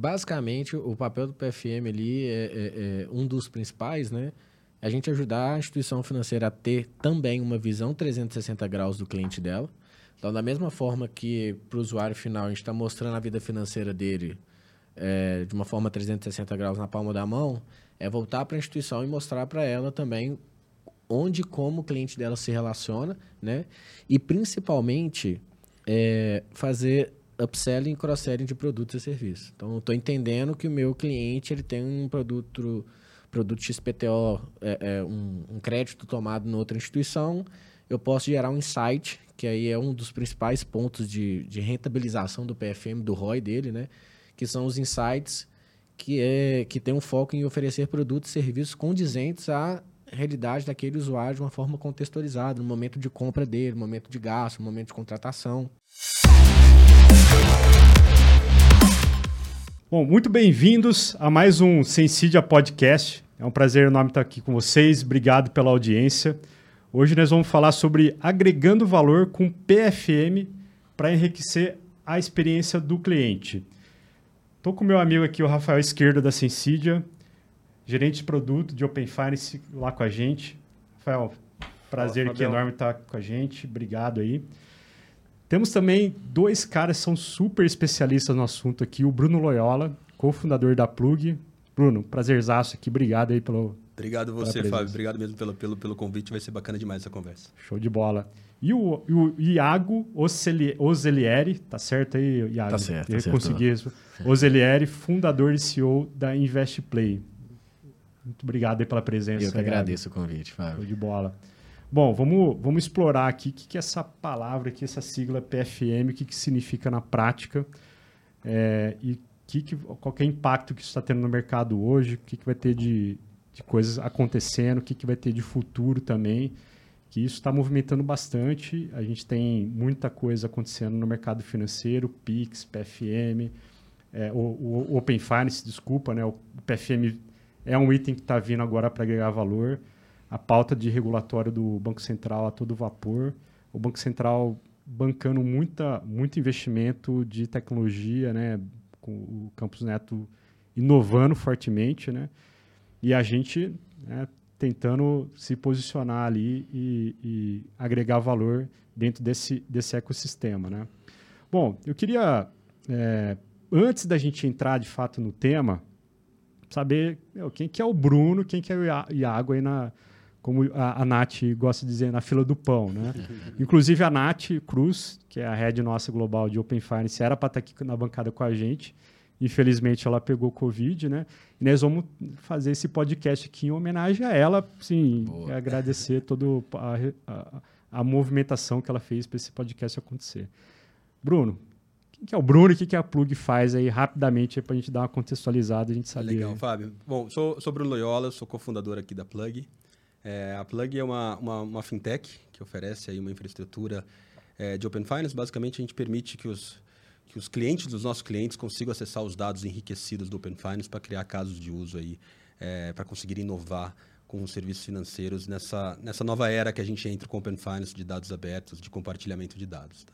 basicamente, o papel do PFM ali é, é, é, um dos principais, né? É a gente ajudar a instituição financeira a ter também uma visão 360 graus do cliente dela. Então, da mesma forma que para o usuário final a gente está mostrando a vida financeira dele é, de uma forma 360 graus na palma da mão, é voltar para a instituição e mostrar para ela também onde e como o cliente dela se relaciona, né? E principalmente é, fazer upselling e cross-selling de produtos e serviços. Então, estou entendendo que o meu cliente ele tem um produto, produto XPTO, é, é, um, um, crédito tomado em outra instituição, eu posso gerar um insight, que aí é um dos principais pontos de, de rentabilização do PFM, do ROI dele, né? Que são os insights que, é, que tem um foco em oferecer produtos e serviços condizentes à realidade daquele usuário de uma forma contextualizada, no momento de compra dele, no momento de gasto, no momento de contratação. Bom, muito bem-vindos a mais um Sensidia Podcast. É um prazer enorme estar aqui com vocês. Obrigado pela audiência. Hoje nós vamos falar sobre agregando valor com PFM para enriquecer a experiência do cliente. Estou com meu amigo aqui, o Rafael Esquerdo da Sensidia, gerente de produto de Open Finance lá com a gente. Rafael, prazer aqui enorme estar com a gente. Obrigado aí. Temos também dois caras que são super especialistas no assunto aqui. O Bruno Loyola, cofundador da Plug. Bruno, prazerzaço aqui. Obrigado aí pelo. Obrigado você, Fábio. Obrigado mesmo pelo, pelo, pelo convite. Vai ser bacana demais essa conversa. Show de bola. E o, o Iago Ozelieri, tá certo aí, Iago? Tá certo. Eu tá consegui isso. Ozelieri, fundador e CEO da Investplay. Muito obrigado aí pela presença. Eu que agradeço o convite, Fábio. Show de bola. Bom, vamos, vamos explorar aqui o que, que é essa palavra aqui, essa sigla PFM, o que, que significa na prática é, e que, que, qual que é o impacto que isso está tendo no mercado hoje, o que, que vai ter de, de coisas acontecendo, o que, que vai ter de futuro também, que isso está movimentando bastante. A gente tem muita coisa acontecendo no mercado financeiro, PIX, PFM, é, o, o, Open Finance, desculpa, né? o PFM é um item que está vindo agora para agregar valor a pauta de regulatório do Banco Central a todo vapor, o Banco Central bancando muita, muito investimento de tecnologia, né, com o Campus Neto inovando fortemente, né, e a gente né, tentando se posicionar ali e, e, agregar valor dentro desse, desse ecossistema, né. Bom, eu queria, é, antes da gente entrar de fato no tema, saber meu, quem que é o Bruno, quem que é o Iago aí na, como a, a Nath gosta de dizer, na fila do pão. Né? Inclusive, a Nath Cruz, que é a head nossa global de Open Finance, era para estar tá aqui na bancada com a gente. Infelizmente, ela pegou Covid, né? E nós vamos fazer esse podcast aqui em homenagem a ela, sim, agradecer toda a, a, a, movimentação que ela fez para esse podcast acontecer. Bruno, quem que é o Bruno e o que, que a Plug faz aí rapidamente para a gente dar uma contextualizada e a gente saber. Legal, Fábio. Bom, sou, sou Bruno Loyola, sou cofundador aqui da Plug. É, a Plug é uma, uma, uma, fintech que oferece aí uma infraestrutura é, de Open Finance. Basicamente, a gente permite que os, que os clientes dos nossos clientes consigam acessar os dados enriquecidos do Open Finance para criar casos de uso aí, é, para conseguir inovar com os serviços financeiros nessa, nessa nova era que a gente entra com Open Finance de dados abertos, de compartilhamento de dados. Tá?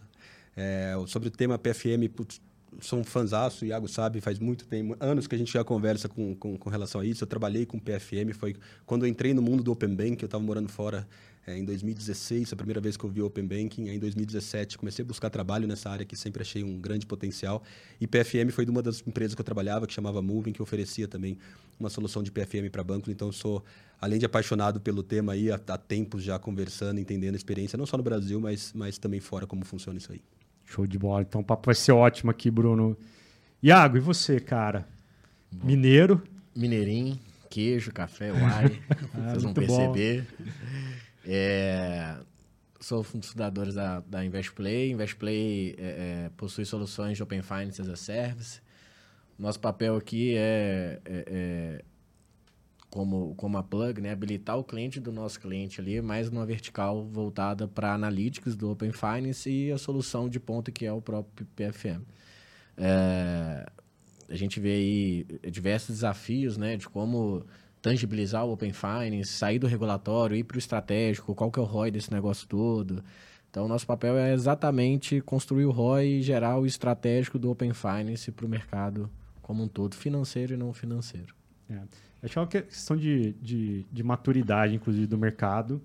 É, sobre o tema PFM, putz, sou um fãzaço, o Iago sabe, faz muito tempo, anos que a gente já conversa com, com, com relação a isso. Eu trabalhei com PFM, foi quando eu entrei no mundo do Open Banking, eu estava morando fora é, em 2016, a primeira vez que eu vi Open Banking. Aí, em 2017, comecei a buscar trabalho nessa área que sempre achei um grande potencial. E PFM foi de uma das empresas que eu trabalhava, que chamava Moving, que oferecia também uma solução de PFM para bancos. Então, sou, além de apaixonado pelo tema aí, há, há tempos já conversando, entendendo a experiência, não só no Brasil, mas, mas também fora, como funciona isso aí. Show de bola. Então o papo vai ser ótimo aqui, Bruno. Iago, e você, cara? Bom. Mineiro? Mineirinho, queijo, café, uai. ah, vocês vão perceber. É, sou um dos fundadores da, da InvestPlay. InvestPlay é, é, possui soluções de Open Finance as a Service. Nosso papel aqui é, é, é como, como a plug, né, habilitar o cliente do nosso cliente ali, mais numa vertical voltada para analytics do Open Finance e a solução de ponta que é o próprio PFM. É, a gente vê aí diversos desafios né, de como tangibilizar o Open Finance, sair do regulatório, ir para o estratégico, qual que é o ROI desse negócio todo. Então, nosso papel é exatamente construir o ROI e gerar o estratégico do Open Finance para o mercado como um todo, financeiro e não financeiro. É. Acho que é uma questão de, de, de, maturidade, inclusive, do mercado.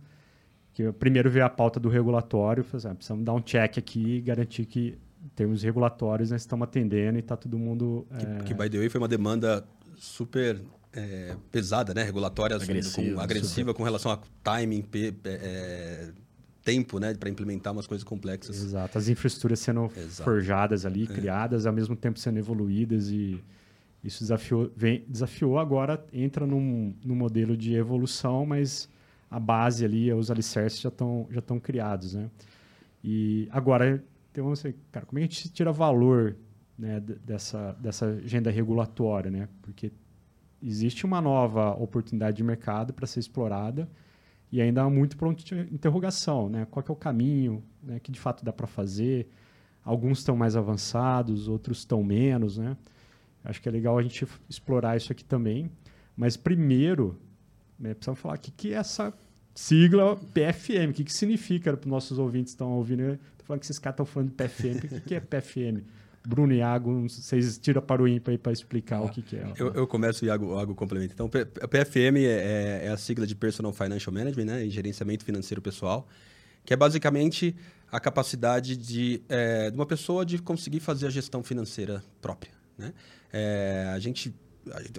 Que primeiro veio a pauta do regulatório, fazer, ah, precisamos dar um check aqui e garantir que, em termos regulatórios, nós estamos atendendo e está todo mundo. Que, é... que, by the way, foi uma demanda super é, pesada, né? Regulatória, agressiva, com, agressiva com relação a timing, é, tempo, né? Para implementar umas coisas complexas. Exato. As infraestruturas sendo Exato. forjadas ali, é. criadas, ao mesmo tempo sendo evoluídas e isso desafiou, vem, desafiou agora entra num, num modelo de evolução, mas a base ali, os alicerces já estão já criados, né? E agora, então, cara, como é que a gente tira valor né, dessa, dessa agenda regulatória, né? Porque existe uma nova oportunidade de mercado para ser explorada e ainda há muito ponto de interrogação, né? Qual é o caminho, né? Que de fato dá para fazer? Alguns estão mais avançados, outros estão menos, né? Acho que é legal a gente explorar isso aqui também. Mas primeiro, né, precisamos falar o que, que é essa sigla PFM, o que, que significa para os nossos ouvintes que estão ouvindo. Estou falando que esses caras estão falando de PFM. O que, que é PFM? Bruno e Iago, vocês tiram para o ímpar para explicar ah, o que, que é. Eu, eu começo e o Iago, Iago complementa. Então, a PFM é, é, é, a sigla de Personal Financial Management, né, gerenciamento financeiro pessoal, que é basicamente a capacidade de, é, de uma pessoa de conseguir fazer a gestão financeira própria. Né? É, a gente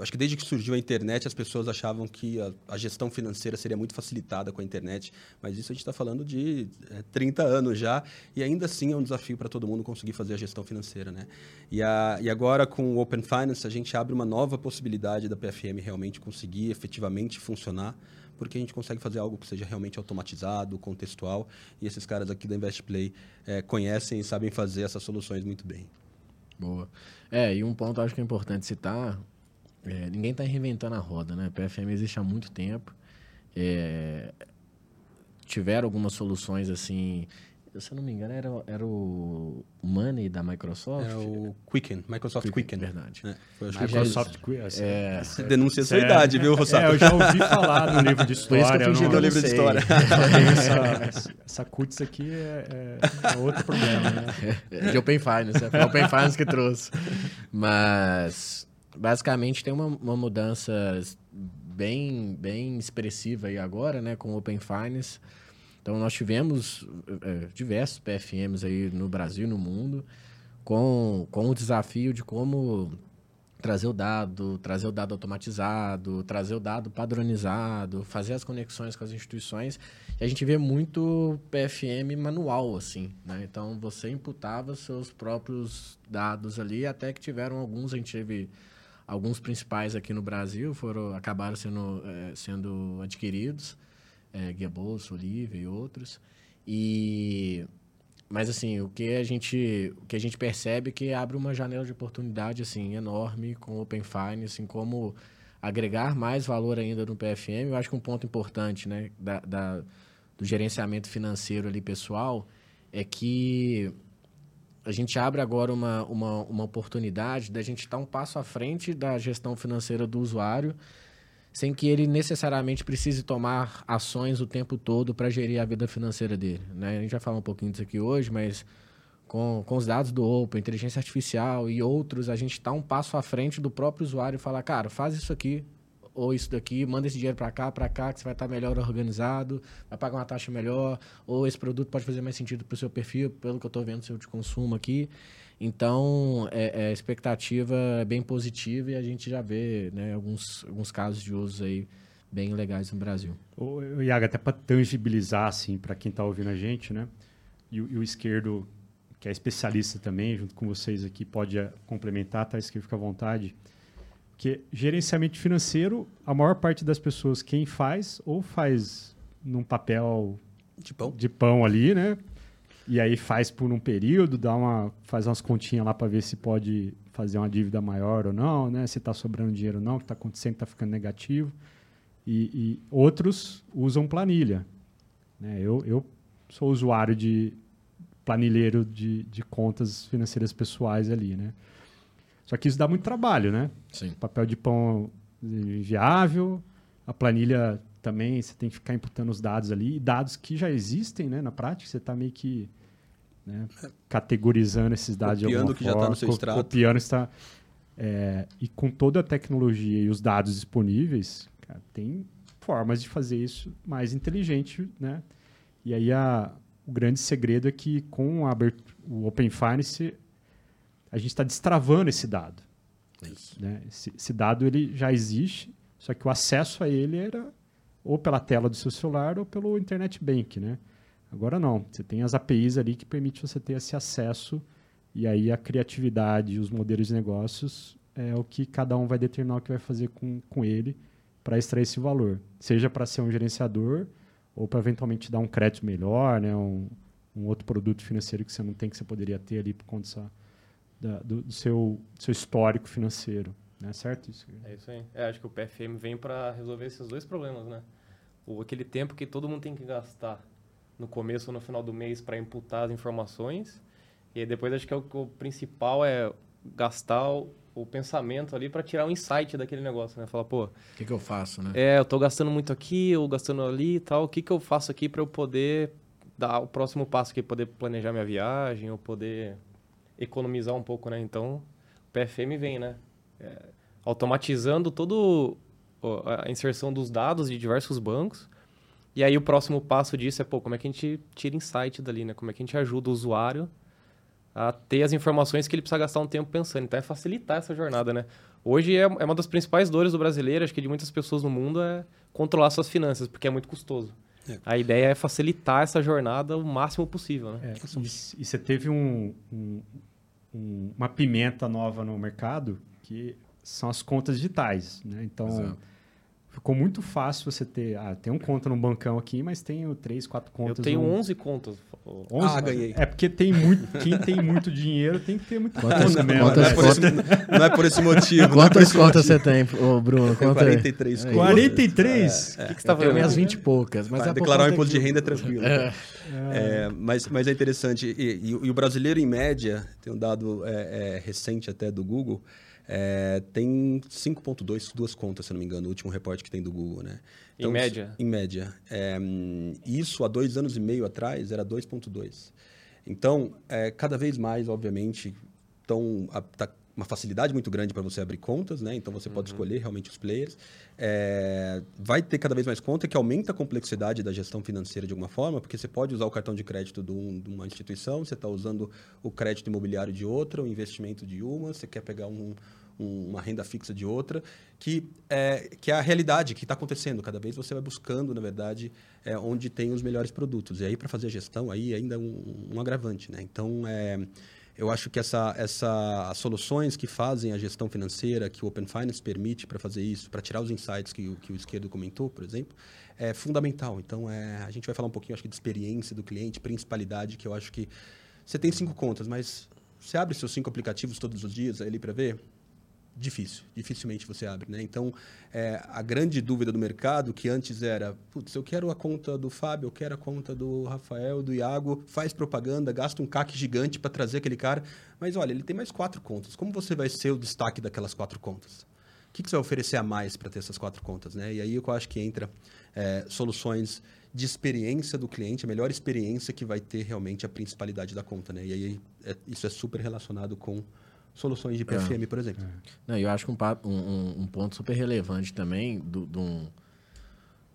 acho que desde que surgiu a internet, as pessoas achavam que a, a, gestão financeira seria muito facilitada com a internet, mas isso a gente está falando de é, 30 anos já, e ainda assim é um desafio para todo mundo conseguir fazer a gestão financeira. Né? E, a, e agora, com o Open Finance, a gente abre uma nova possibilidade da PFM realmente conseguir efetivamente funcionar, porque a gente consegue fazer algo que seja realmente automatizado, contextual, e esses caras aqui da InvestPlay é, conhecem e sabem fazer essas soluções muito bem. Boa. É, e um ponto acho que é importante citar, é, ninguém está reinventando a roda, né? PFM existe há muito tempo. É, tiveram algumas soluções assim se eu não me engano, era, era o Money da Microsoft. É o Quicken, Microsoft Quicken. Verdade. É, foi, Microsoft Quicken. É, Você denuncia a sua idade, viu, Rossato? É, eu já ouvi falar no livro de história. Por isso que eu no livro sei. de história. essa, essa cutis aqui é, é, é, outro problema, né? É, de Open Finance, foi o Open Finance que trouxe. Mas, basicamente, tem uma, uma mudança bem, bem expressiva aí agora, né, com o Open Finance. Então, nós tivemos é, diversos PFMs aí no Brasil e no mundo, com, com o desafio de como trazer o dado, trazer o dado automatizado, trazer o dado padronizado, fazer as conexões com as instituições. E a gente vê muito PFM manual, assim, né? Então, você imputava seus próprios dados ali, até que tiveram alguns, a gente teve alguns principais aqui no Brasil, foram acabaram sendo, é, sendo adquiridos é, Guia Olivia e outros. E mas assim, o que a gente, o que a gente percebe é que abre uma janela de oportunidade assim enorme com o Open Finance, assim como agregar mais valor ainda no PFM. Eu acho que um ponto importante, né, da, da do gerenciamento financeiro ali pessoal é que a gente abre agora uma, uma, uma oportunidade da gente estar um passo à frente da gestão financeira do usuário sem que ele necessariamente precise tomar ações o tempo todo para gerir a vida financeira dele. Né? A gente vai falar um pouquinho disso aqui hoje, mas com, com os dados do Open, inteligência artificial e outros, a gente está um passo à frente do próprio usuário e falar, cara, faz isso aqui ou isso daqui, manda esse dinheiro para cá, para cá, que você vai estar tá melhor organizado, vai pagar uma taxa melhor, ou esse produto pode fazer mais sentido para o seu perfil, pelo que eu estou vendo seu de consumo aqui. Então, é, é, a expectativa é bem positiva e a gente já vê né, alguns, alguns casos de uso aí bem legais no Brasil. O, Iago, até para tangibilizar, assim, para quem está ouvindo a gente, né? E, e, o esquerdo, que é especialista também, junto com vocês aqui, pode eh, complementar, tá? Esquerdo, fica à vontade. Porque gerenciamento financeiro, a maior parte das pessoas, quem faz, ou faz num papel de pão, de pão ali, né? E aí faz por um período, dá uma, faz umas continhas lá para ver se pode fazer uma dívida maior ou não, né? Se está sobrando dinheiro ou não, o que está acontecendo, está ficando negativo. E, e, outros usam planilha. Né? Eu, eu sou usuário de planilheiro de, de contas financeiras pessoais ali, né? Só que isso dá muito trabalho, né? Sim. Papel de pão inviável, a planilha também você tem que ficar imputando os dados ali, dados que já existem né, na prática, você está meio que né, categorizando esses dados copiando de alguma que forma, já está no seu extrato. Copiando está... É, e com toda a tecnologia e os dados disponíveis, cara, tem formas de fazer isso mais inteligente, né? E aí a, o grande segredo é que com a, o Open Finance a gente está destravando esse dado. Né? Esse, esse, dado ele já existe, só que o acesso a ele era ou pela tela do seu celular ou pelo internet bank, né? Agora não, você tem as APIs ali que permite você ter esse acesso e aí a criatividade e os modelos de negócios é o que cada um vai determinar o que vai fazer com, com ele para extrair esse valor. Seja para ser um gerenciador ou para eventualmente dar um crédito melhor, né? um, um outro produto financeiro que você não tem que você poderia ter ali por conta da, do, do, seu, do seu histórico financeiro. Né? Certo isso? É isso aí. É, acho que o PFM vem para resolver esses dois problemas, né? O, aquele tempo que todo mundo tem que gastar no começo ou no final do mês para imputar as informações. E aí depois acho que é o, o principal é gastar o, o pensamento ali para tirar um insight daquele negócio, né? Falar, pô... O que, que eu faço, né? É, eu tô gastando muito aqui, ou gastando ali e tal. O que, que eu faço aqui para eu poder dar o próximo passo aqui? Poder planejar minha viagem, ou poder economizar um pouco, né? Então, o PFM vem, né? É, automatizando todo a inserção dos dados de diversos bancos. E aí o próximo passo disso é, pô, como é que a gente tira insight dali, né? Como é que a gente ajuda o usuário a ter as informações que ele precisa gastar um tempo pensando. Então é facilitar essa jornada, né? Hoje é, é uma das principais dores do brasileiro, acho que de muitas pessoas no mundo, é controlar suas finanças, porque é muito custoso. É. A ideia é facilitar essa jornada o máximo possível, né? É, e, e, você teve um, um, um, uma pimenta nova no mercado que são as contas digitais, né? Então, Exato ficou muito fácil você ter. Ah, tem um conta no bancão aqui, mas tenho três, quatro contas. Eu tenho um... 11 contas. 11? Ah, ganhei. É porque tem muito, quem tem muito dinheiro tem que ter muito quantas, conta mesmo. Quantas, não, é por esse, não é por esse motivo. Quantas contas você tem, ô Bruno? Conta 43 contas. 43? O é, que, que você tá fazendo? minhas 20 e poucas. Mas é declarar o imposto de renda é tranquilo. É. É, mas, mas é interessante. E, e, e, o brasileiro, em média, tem um dado é, é, recente até do Google, é, tem 5.2, duas contas, se não me engano, o último reporte que tem do Google, né? Então, em média? Em média. É, isso há dois anos e meio atrás era 2.2. Então, é, cada vez mais, obviamente, tão, a, tá uma facilidade muito grande para você abrir contas, né? Então você pode uhum. escolher realmente os players. É, vai ter cada vez mais conta que aumenta a complexidade da gestão financeira de alguma forma, porque você pode usar o cartão de crédito de, um, de uma instituição, você está usando o crédito imobiliário de outra, o investimento de uma, você quer pegar um, uma renda fixa de outra, que é, que é a realidade que está acontecendo. Cada vez você vai buscando, na verdade, é, onde tem os melhores produtos. E aí, para fazer a gestão, aí ainda é um, um agravante, né? Então, é eu acho que essa, essa soluções que fazem a gestão financeira, que o Open Finance permite para fazer isso, para tirar os insights que, que o esquerdo comentou, por exemplo, é fundamental. Então, é, a gente vai falar um pouquinho, acho que, de experiência do cliente, principalidade, que eu acho que você tem cinco contas, mas você abre seus cinco aplicativos todos os dias ali para ver? Difícil, dificilmente você abre, né? Então, é, a grande dúvida do mercado, que antes era, putz, eu quero a conta do Fábio, eu quero a conta do Rafael, do Iago, faz propaganda, gasta um CAC gigante para trazer aquele cara, mas olha, ele tem mais quatro contas. Como você vai ser o destaque daquelas quatro contas? O que, que você vai oferecer a mais para ter essas quatro contas, né? E aí eu acho que entra é, soluções de experiência do cliente, a melhor experiência que vai ter realmente a principalidade da conta, né? E aí é, isso é super relacionado com soluções de PFM, é. por exemplo. Não, eu acho que um, um, um ponto super relevante também do, do um,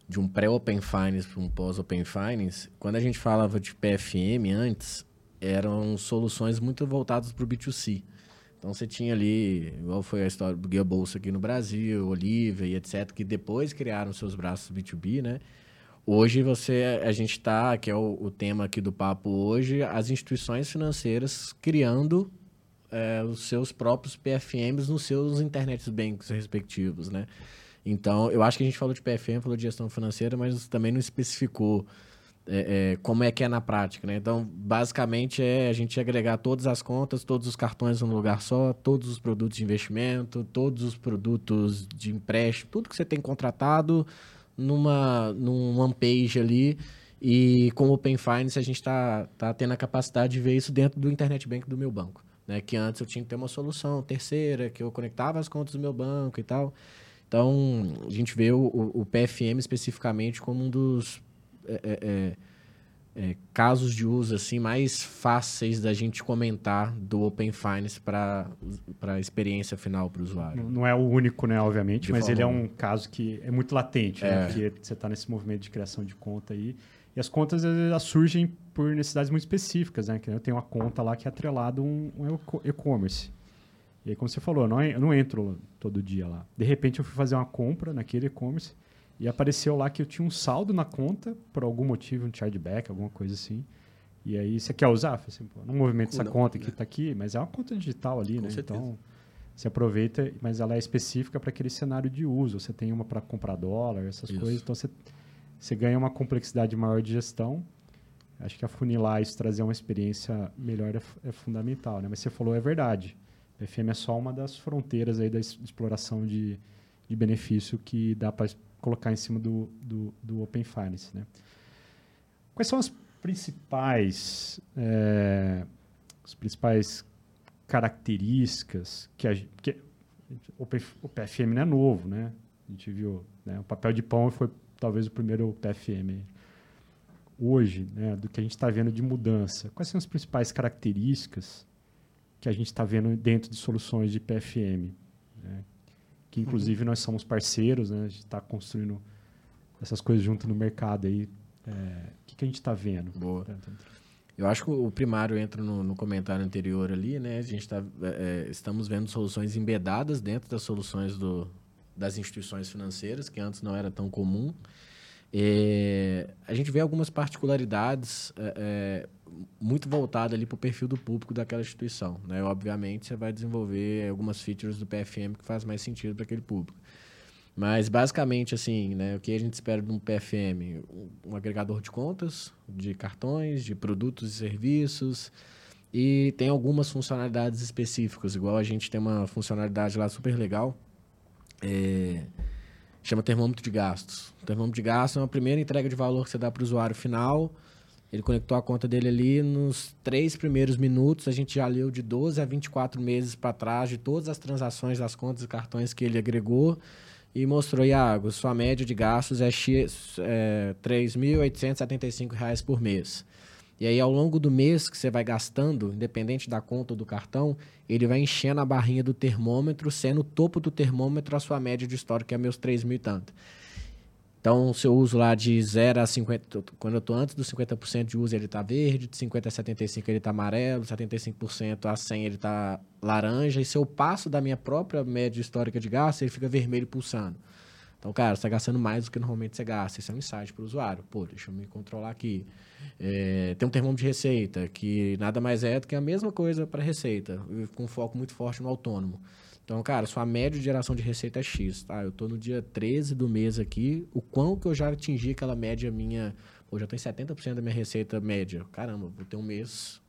de um pré-Open Finance para um pós-Open Finance, quando a gente falava de PFM antes, eram soluções muito voltadas para o B2C. Então você tinha ali, igual foi a história do Guia Bolsa aqui no Brasil, Olivia e etc., que depois criaram seus braços B2B, né? Hoje você, a gente está, que é o, o tema aqui do papo hoje, as instituições financeiras criando é, os seus próprios PFMs nos seus internet banks respectivos, né? Então, eu acho que a gente falou de PFM, falou de gestão financeira, mas também não especificou é, é, como é que é na prática, né? Então, basicamente é a gente agregar todas as contas, todos os cartões num lugar só, todos os produtos de investimento, todos os produtos de empréstimo, tudo que você tem contratado numa num one page ali e com o Open Finance a gente está tá tendo a capacidade de ver isso dentro do internet bank do meu banco. Né? Que antes eu tinha que ter uma solução terceira, que eu conectava as contas do meu banco e tal. Então, a gente vê o, o PFM especificamente como um dos... É, é, é, é, casos de uso assim mais fáceis da gente comentar do Open Finance para a experiência final para o usuário. Não, não, é o único, né, obviamente, de mas ele é um caso que é muito latente, né, é. né, porque você está nesse movimento de criação de conta aí. E as contas elas surgem por necessidades muito específicas, né? Que eu tenho uma conta lá que é atrelado um, um e-commerce. E aí, como você falou, eu não, eu não entro todo dia lá. De repente, eu fui fazer uma compra naquele e-commerce e apareceu lá que eu tinha um saldo na conta, por algum motivo, um chargeback, alguma coisa assim. E aí, você quer usar? Assim, pô, não movimento essa não, conta que está aqui, mas é uma conta digital ali, Com né? Certeza. Então, você aproveita, mas ela é específica para aquele cenário de uso. Você tem uma para comprar dólar, essas Isso. coisas. Então, você, você ganha uma complexidade maior de gestão. Acho que afunilar isso, trazer uma experiência melhor é, é fundamental, né? Mas você falou, é verdade. O FM é só uma das fronteiras aí da exploração de, de benefício que dá para colocar em cima do, do, do Open Finance. Né? Quais são as principais, é, as principais características que, a, que o, PFM não é novo, né? A gente viu, né? o papel de pão foi talvez o primeiro PFM hoje, né? do que a gente está vendo de mudança. Quais são as principais características que a gente está vendo dentro de soluções de PFM? Né? que inclusive nós somos parceiros, né? A gente está construindo essas coisas junto no mercado aí. É, o que, que a gente está vendo? Boa. Eu acho que o primário entra no, no comentário anterior ali, né? A gente está é, é, estamos vendo soluções embedadas dentro das soluções do, das instituições financeiras, que antes não era tão comum. É, a gente vê algumas particularidades é, é muito voltadas ali para o perfil do público daquela instituição. Né? Obviamente, você vai desenvolver algumas features do PFM que faz mais sentido para aquele público. Mas, basicamente, assim, né, o que a gente espera de um PFM? Um, agregador de contas, de cartões, de produtos e serviços, e tem algumas funcionalidades específicas, igual a gente tem uma funcionalidade lá super legal, é, chama termômetro de gastos. O termômetro de gastos é uma primeira entrega de valor que você dá para o usuário final. Ele conectou a conta dele ali nos três primeiros minutos. A gente já leu de 12 a 24 meses para trás de todas as transações das contas e cartões que ele agregou e mostrou, Iago, sua média de gastos é, é R$ 3.875 por mês. E aí, ao longo do mês que você vai gastando, independente da conta ou do cartão, ele vai enchendo a barrinha do termômetro, sendo o topo do termômetro a sua média de histórico, que é meus 3 mil e tanto. Então, se eu uso lá de 0 a 50, quando eu estou antes dos 50% de uso, ele está verde, de 50 a 75 ele está amarelo, 75% a 100 ele está laranja, e se eu passo da minha própria média histórica de gasto, ele fica vermelho pulsando. Então, cara, você está gastando mais do que normalmente você gasta. Isso é um insight para o usuário. Pô, deixa eu me controlar aqui. É, tem um termômetro de receita, que nada mais é do que a mesma coisa para receita, com foco muito forte no autônomo. Então, cara, sua média de geração de receita é X, tá? Eu estou no dia 13 do mês aqui, o quão que eu já atingi aquela média minha... Já estou em 70% da minha receita média. Caramba, vou ter um mês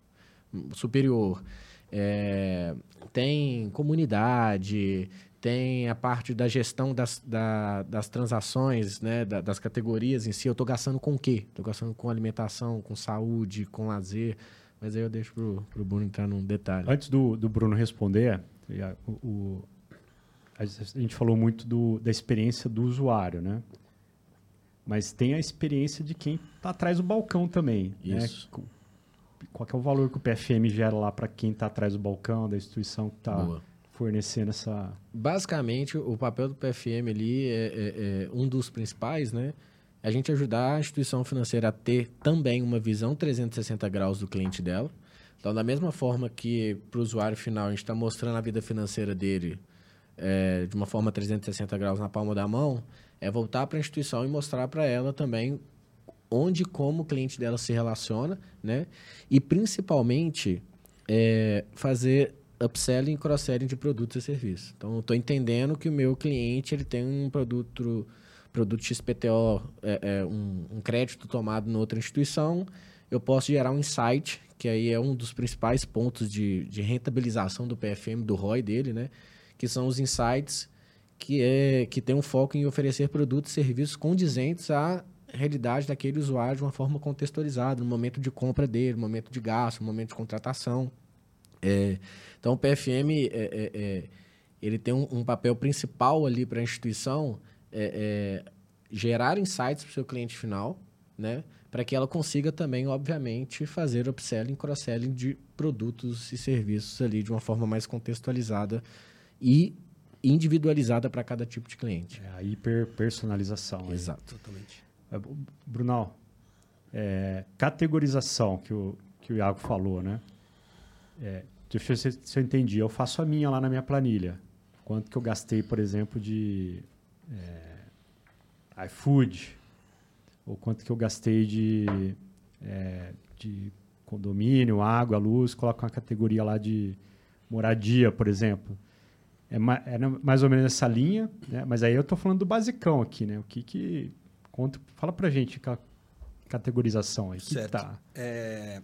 superior. É, tem comunidade, tem a parte da gestão das, da, das transações, né, da, das categorias em si. Eu estou gastando com o quê? Estou gastando com alimentação, com saúde, com lazer. Mas aí eu deixo para o Bruno entrar num detalhe. Antes do, do Bruno responder, o, o, a gente falou muito do, da experiência do usuário, né? Mas tem a experiência de quem está atrás do balcão também. Né? Isso. Né? Qual é o valor que o PFM gera lá para quem está atrás do balcão, da instituição que está fornecendo essa. Basicamente, o papel do PFM ali é, é, é, um dos principais, né? É a gente ajudar a instituição financeira a ter também uma visão 360 graus do cliente dela. Então, da mesma forma que para o usuário final a gente está mostrando a vida financeira dele é, de uma forma 360 graus na palma da mão, é voltar para a instituição e mostrar para ela também onde e como o cliente dela se relaciona, né? E principalmente é, fazer upselling e cross-selling de produtos e serviços. Então, estou entendendo que o meu cliente ele tem um produto, produto XPTO, é, é, um, um, crédito tomado em outra instituição, eu posso gerar um insight, que aí é um dos principais pontos de, de rentabilização do PFM, do ROI dele, né? que são os insights que, é, que tem um foco em oferecer produtos e serviços condizentes à realidade daquele usuário de uma forma contextualizada, no momento de compra dele, no momento de gasto, no momento de contratação. É, então, o PFM é, é, é, ele tem um, um, papel principal ali para a instituição é, é, gerar insights para o seu cliente final, né? Para que ela consiga também, obviamente, fazer upselling, cross-selling de produtos e serviços ali de uma forma mais contextualizada e individualizada para cada tipo de cliente. É a hiperpersonalização. aí. Exato. Totalmente. É, Brunal, é, categorização que o, que o Iago falou, né? É, deixa eu ver se, se eu entendi. Eu faço a minha lá na minha planilha. Quanto que eu gastei, por exemplo, de é, iFood, ou quanto que eu gastei de, é, de condomínio, água, luz, coloco uma categoria lá de moradia, por exemplo. É, ma- é mais ou menos essa linha, né? mas aí eu estou falando do basicão aqui, né? O que que... Conta, fala pra gente ca- categorização aí. o que Certo. tá? É,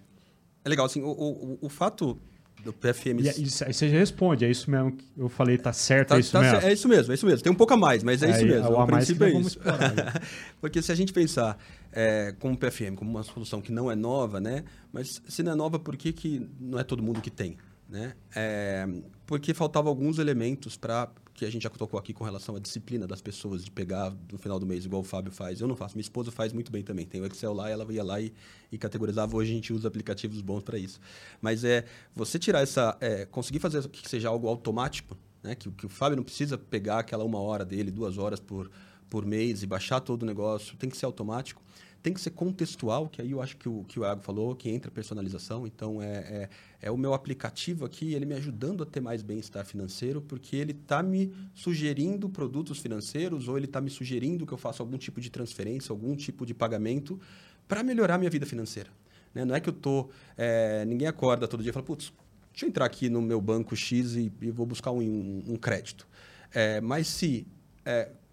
é legal, assim, o, o, o fato do PFM... E, aí- isso- aí você já responde, é isso mesmo que eu falei, tá certo, Tá- é isso tá mesmo? é isso mesmo, é isso mesmo. Tem um pouco a mais, mas é isso Aí, mesmo. o a mais princípio é isso. explorar, Porque se a gente pensar é, como PFM, como uma solução que não é nova, né? Mas se não é nova, por que, que não é todo mundo que tem? Né? É, porque faltavam alguns elementos para que a gente já tocou aqui com relação à disciplina das pessoas de pegar no final do mês, igual o Fábio faz. Eu não faço, minha esposa faz muito bem também. Tem o Excel lá, ela ia lá e, e categorizava. Hoje a gente usa aplicativos bons para isso. Mas é você tirar essa, é, conseguir fazer que seja algo automático, né? Que, que o Fábio não precisa pegar aquela uma hora dele, duas horas por, por mês e baixar todo o negócio. Tem que ser automático. Tem que ser contextual, que aí eu acho que o que o Iago falou, que entra personalização. Então, é, é, é o meu aplicativo aqui, ele me ajudando a ter mais bem-estar financeiro, porque ele está me sugerindo produtos financeiros ou ele está me sugerindo que eu faça algum tipo de transferência, algum tipo de pagamento para melhorar minha vida financeira. Né? Não é que eu tô... é, ninguém acorda todo dia e fala, putz, deixa eu entrar aqui no meu banco X e, e vou buscar um, um crédito. É, mas se é, um-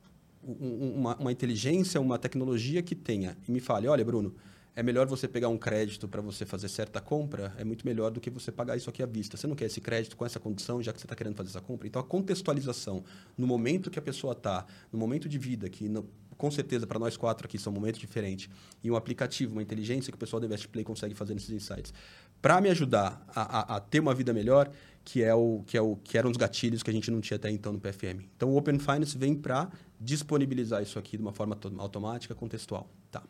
uma, uma inteligência, uma tecnologia que tenha e me fale, olha, Bruno, é melhor você pegar um crédito para você fazer certa compra, é muito melhor do que você pagar isso aqui à vista. Você não quer esse crédito com essa condição, já que você está querendo fazer essa compra? Então, a contextualização no momento que a pessoa está, no momento de vida, que não- com certeza para nós quatro aqui são momentos diferentes, e um aplicativo, uma inteligência que o pessoal do Invest Play consegue fazer nesses insights, para me ajudar a, a- a ter uma vida melhor, que é o que é o que eram os gatilhos que a gente não tinha até então no PFM. Então o Open Finance vem para disponibilizar isso aqui de uma forma auto- automática, contextual. Tá.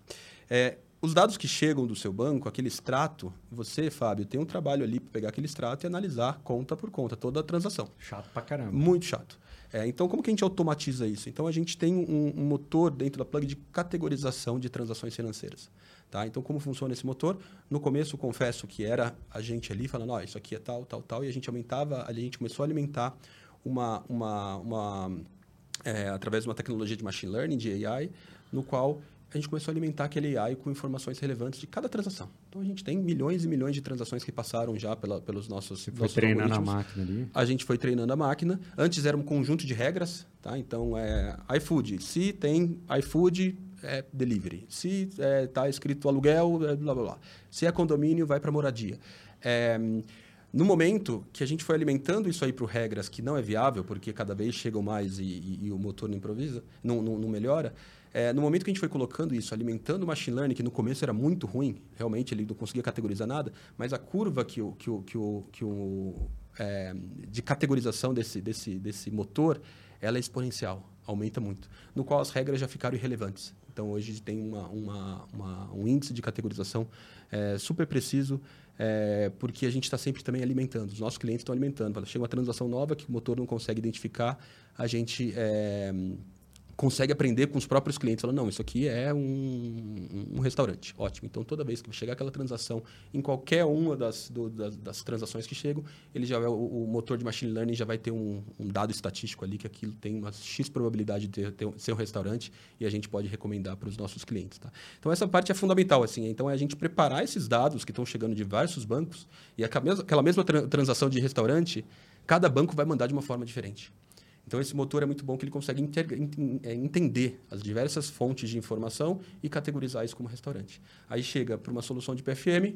É, os dados que chegam do seu banco, aquele extrato, você, Fábio, tem um trabalho ali para pegar aquele extrato e analisar conta por conta, toda a transação. Chato pra caramba. Muito chato. É, então, como que a gente automatiza isso? Então, a gente tem um, um motor dentro da plug de categorização de transações financeiras. Tá? Então, como funciona esse motor? No começo, confesso que era a gente ali falando, ó, isso aqui é tal, tal, tal, e a gente aumentava, ali a gente começou a alimentar uma, uma, uma é, através de uma tecnologia de machine learning, de AI, no qual a gente começou a alimentar aquele AI com informações relevantes de cada transação. Então, a gente tem milhões e milhões de transações que passaram já pela, pelos nossos, Você foi nossos treinando a máquina ali. a gente foi treinando a máquina. Antes era um conjunto de regras, tá? Então é iFood. Se tem iFood, é delivery. Se está escrito aluguel, é blá blá blá. Se é condomínio, vai para moradia. É, no momento que a gente foi alimentando isso aí para regras que não é viável, porque cada vez chegam mais e, e- e o motor não improvisa, não, não, não melhora. é, no momento que a gente foi colocando isso, alimentando o machine learning, que no começo era muito ruim, realmente ele não conseguia categorizar nada, mas a curva que o, que o, que o, que o é, de categorização desse, desse, desse motor, ela é exponencial, aumenta muito, no qual as regras já ficaram irrelevantes. Então, hoje tem uma, uma, uma- um índice de categorização é, super preciso, é, porque a gente está sempre também alimentando. Os nossos clientes estão alimentando. Chega uma transação nova que o motor não consegue identificar, a gente é, consegue aprender com os próprios clientes. Falando, não, isso aqui é um, um restaurante. Ótimo. Então, toda vez que chegar aquela transação, em qualquer uma das, do- das, das transações que chegam, ele já vai- o, o motor de machine learning já vai ter um, um dado estatístico ali que aquilo tem uma X probabilidade de ter, ter ser um restaurante e a gente pode recomendar para os nossos clientes. Tá? Então, essa parte é fundamental. Assim, então, é a gente preparar esses dados que estão chegando de diversos bancos e aquela mesma, aquela mesma tran- transação de restaurante, cada banco vai mandar de uma forma diferente. Então, esse motor é muito bom que ele consegue inter- ent- é, entender as diversas fontes de informação e categorizar isso como restaurante. Aí chega para uma solução de PFM,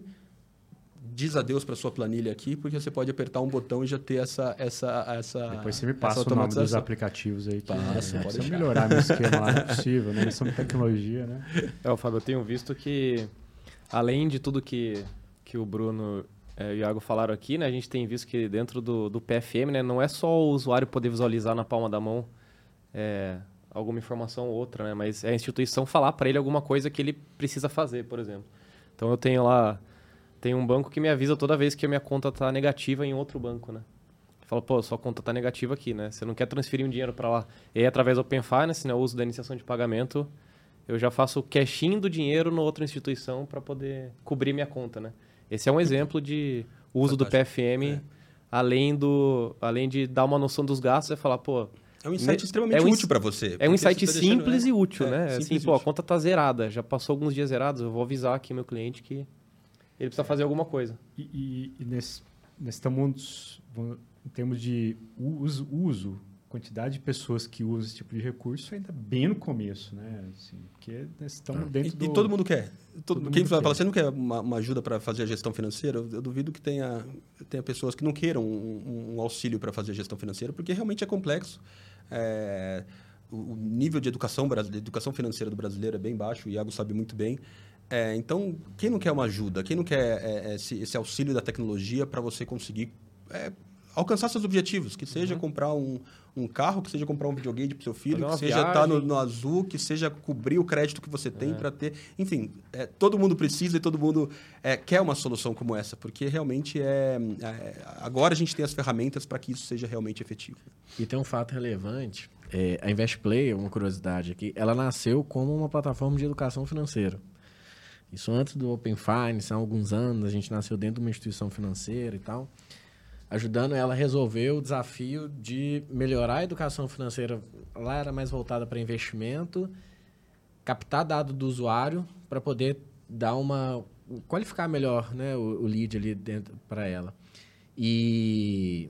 diz adeus para sua planilha aqui, porque você pode apertar um botão e já ter essa essa essa Depois você me essa passa o nome dos aplicativos aí. Que, Passo, né, pode deixar. melhorar meu esquema lá, não é possível, né? Eles são de tecnologia, né? É, Fábio, eu tenho visto que, além de tudo que, que o Bruno o Iago falaram aqui, né, a gente tem visto que dentro do, do PFM, né, não é só o usuário poder visualizar na palma da mão eh, alguma informação ou outra, né? Mas é a instituição falar para ele alguma coisa que ele precisa fazer, por exemplo. Então eu tenho lá, tem um banco que me avisa toda vez que a minha conta está negativa em outro banco, né? Fala, pô, sua conta está negativa aqui, né? Você não quer transferir um dinheiro para lá. E aí, através do Open Finance, né, o uso da iniciação de pagamento, eu já faço o cashing do dinheiro na outra instituição para poder cobrir minha conta, né? Esse é um exemplo de uso do PFM, é. além, do, além de dar uma noção dos gastos, é falar, pô... É um insight é extremamente é um útil para você. É um insight tá simples deixando, e útil, é, né? Assim, pô, a conta tá zerada, já passou alguns dias zerados, eu vou avisar aqui meu cliente que ele precisa fazer alguma coisa. E, e, e nesse, nesse estamos em termos de uso, uso, quantidade de pessoas que usam esse tipo de recurso ainda bem no começo, né? Assim, porque estamos ah, dentro e, do... E todo mundo quer. Todo, todo quem fala, quer. você não quer uma, uma ajuda para fazer a gestão financeira? Eu, eu, duvido que tenha, tenha pessoas que não queiram um, um auxílio para fazer a gestão financeira, porque realmente é complexo. É, o, o nível de educação, de educação financeira do brasileiro é bem baixo, o Iago sabe muito bem. É, então, quem não quer uma ajuda? Quem não quer é, é esse, esse, auxílio da tecnologia para você conseguir é, alcançar seus objetivos, que seja uhum. comprar um, um carro, que seja comprar um videogame para seu filho, que seja estar tá no, no, azul, que seja cobrir o crédito que você tem é. para ter. Enfim, é, todo mundo precisa e todo mundo é, quer uma solução como essa, porque realmente é, é agora a gente tem as ferramentas para que isso seja realmente efetivo. E tem um fato relevante. É, a InvestPlay, uma curiosidade aqui, ela nasceu como uma plataforma de educação financeira. Isso antes do Open Finance, há alguns anos, a gente nasceu dentro de uma instituição financeira e tal ajudando ela a resolver o desafio de melhorar a educação financeira. Lá era mais voltada para investimento, captar dado do usuário para poder dar uma qualificar melhor, né, o, o lead ali dentro para ela. E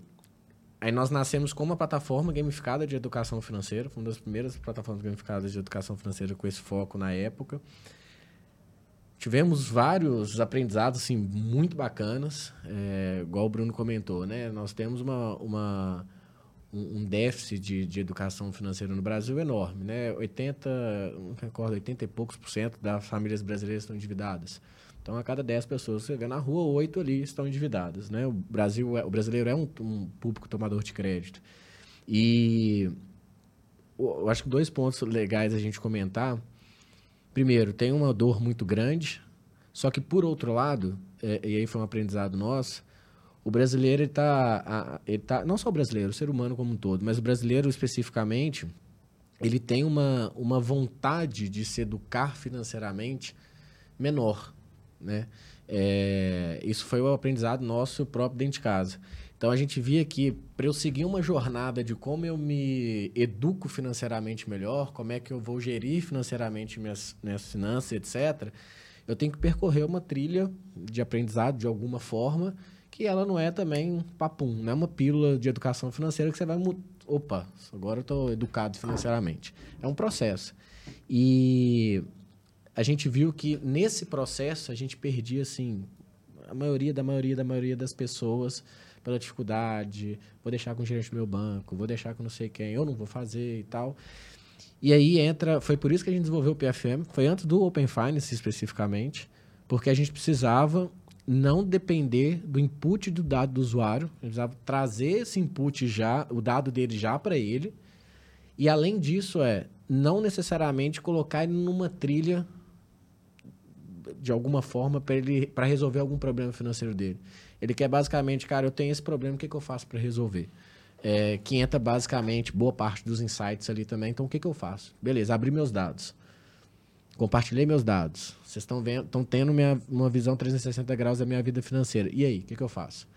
aí nós nascemos com uma plataforma gamificada de educação financeira, uma das primeiras plataformas gamificadas de educação financeira com esse foco na época tivemos vários aprendizados assim, muito bacanas, é, igual o Bruno comentou, né? Nós temos uma, uma, um déficit de, de educação financeira no Brasil enorme, né? 80, não recordo, 80 e poucos por cento das famílias brasileiras estão endividadas. Então, a cada 10 pessoas que você vê na rua, 8 ali estão endividadas, né? O, Brasil é, o brasileiro é um, um público tomador de crédito. E eu acho que dois pontos legais a gente comentar primeiro, tem uma dor muito grande, só que por outro lado, é, e aí foi um aprendizado nosso, o brasileiro está, ele tá, não só o brasileiro, o ser humano como um todo, mas o brasileiro especificamente, ele tem uma, uma vontade de se educar financeiramente menor, né? É, isso foi o aprendizado nosso próprio dentro de casa. Então a gente via que para eu seguir uma jornada de como eu me educo financeiramente melhor, como é que eu vou gerir financeiramente minhas, minhas finanças, etc., eu tenho que percorrer uma trilha de aprendizado de alguma forma, que ela não é também papum, não é uma pílula de educação financeira que você vai. Opa, agora eu estou educado financeiramente. É um processo. E a gente viu que nesse processo a gente perdia, assim, a maioria da maioria da maioria das pessoas pela dificuldade, vou deixar com o gerente do meu banco, vou deixar com não sei quem, eu não vou fazer e tal. E aí entra, foi por isso que a gente desenvolveu o PFM, foi antes do Open Finance especificamente, porque a gente precisava não depender do input do dado do usuário, a gente precisava trazer esse input já, o dado dele já para ele. E além disso é não necessariamente colocar ele numa trilha de alguma forma para ele para resolver algum problema financeiro dele. Ele quer basicamente, cara, eu tenho esse problema, o que, que eu faço para resolver? É, que entra basicamente boa parte dos insights ali também. Então, o que, que eu faço? Beleza, abri meus dados. Compartilhei meus dados. Vocês estão vendo, estão tendo minha, uma visão 360 graus da minha vida financeira. E aí, o que, que eu faço?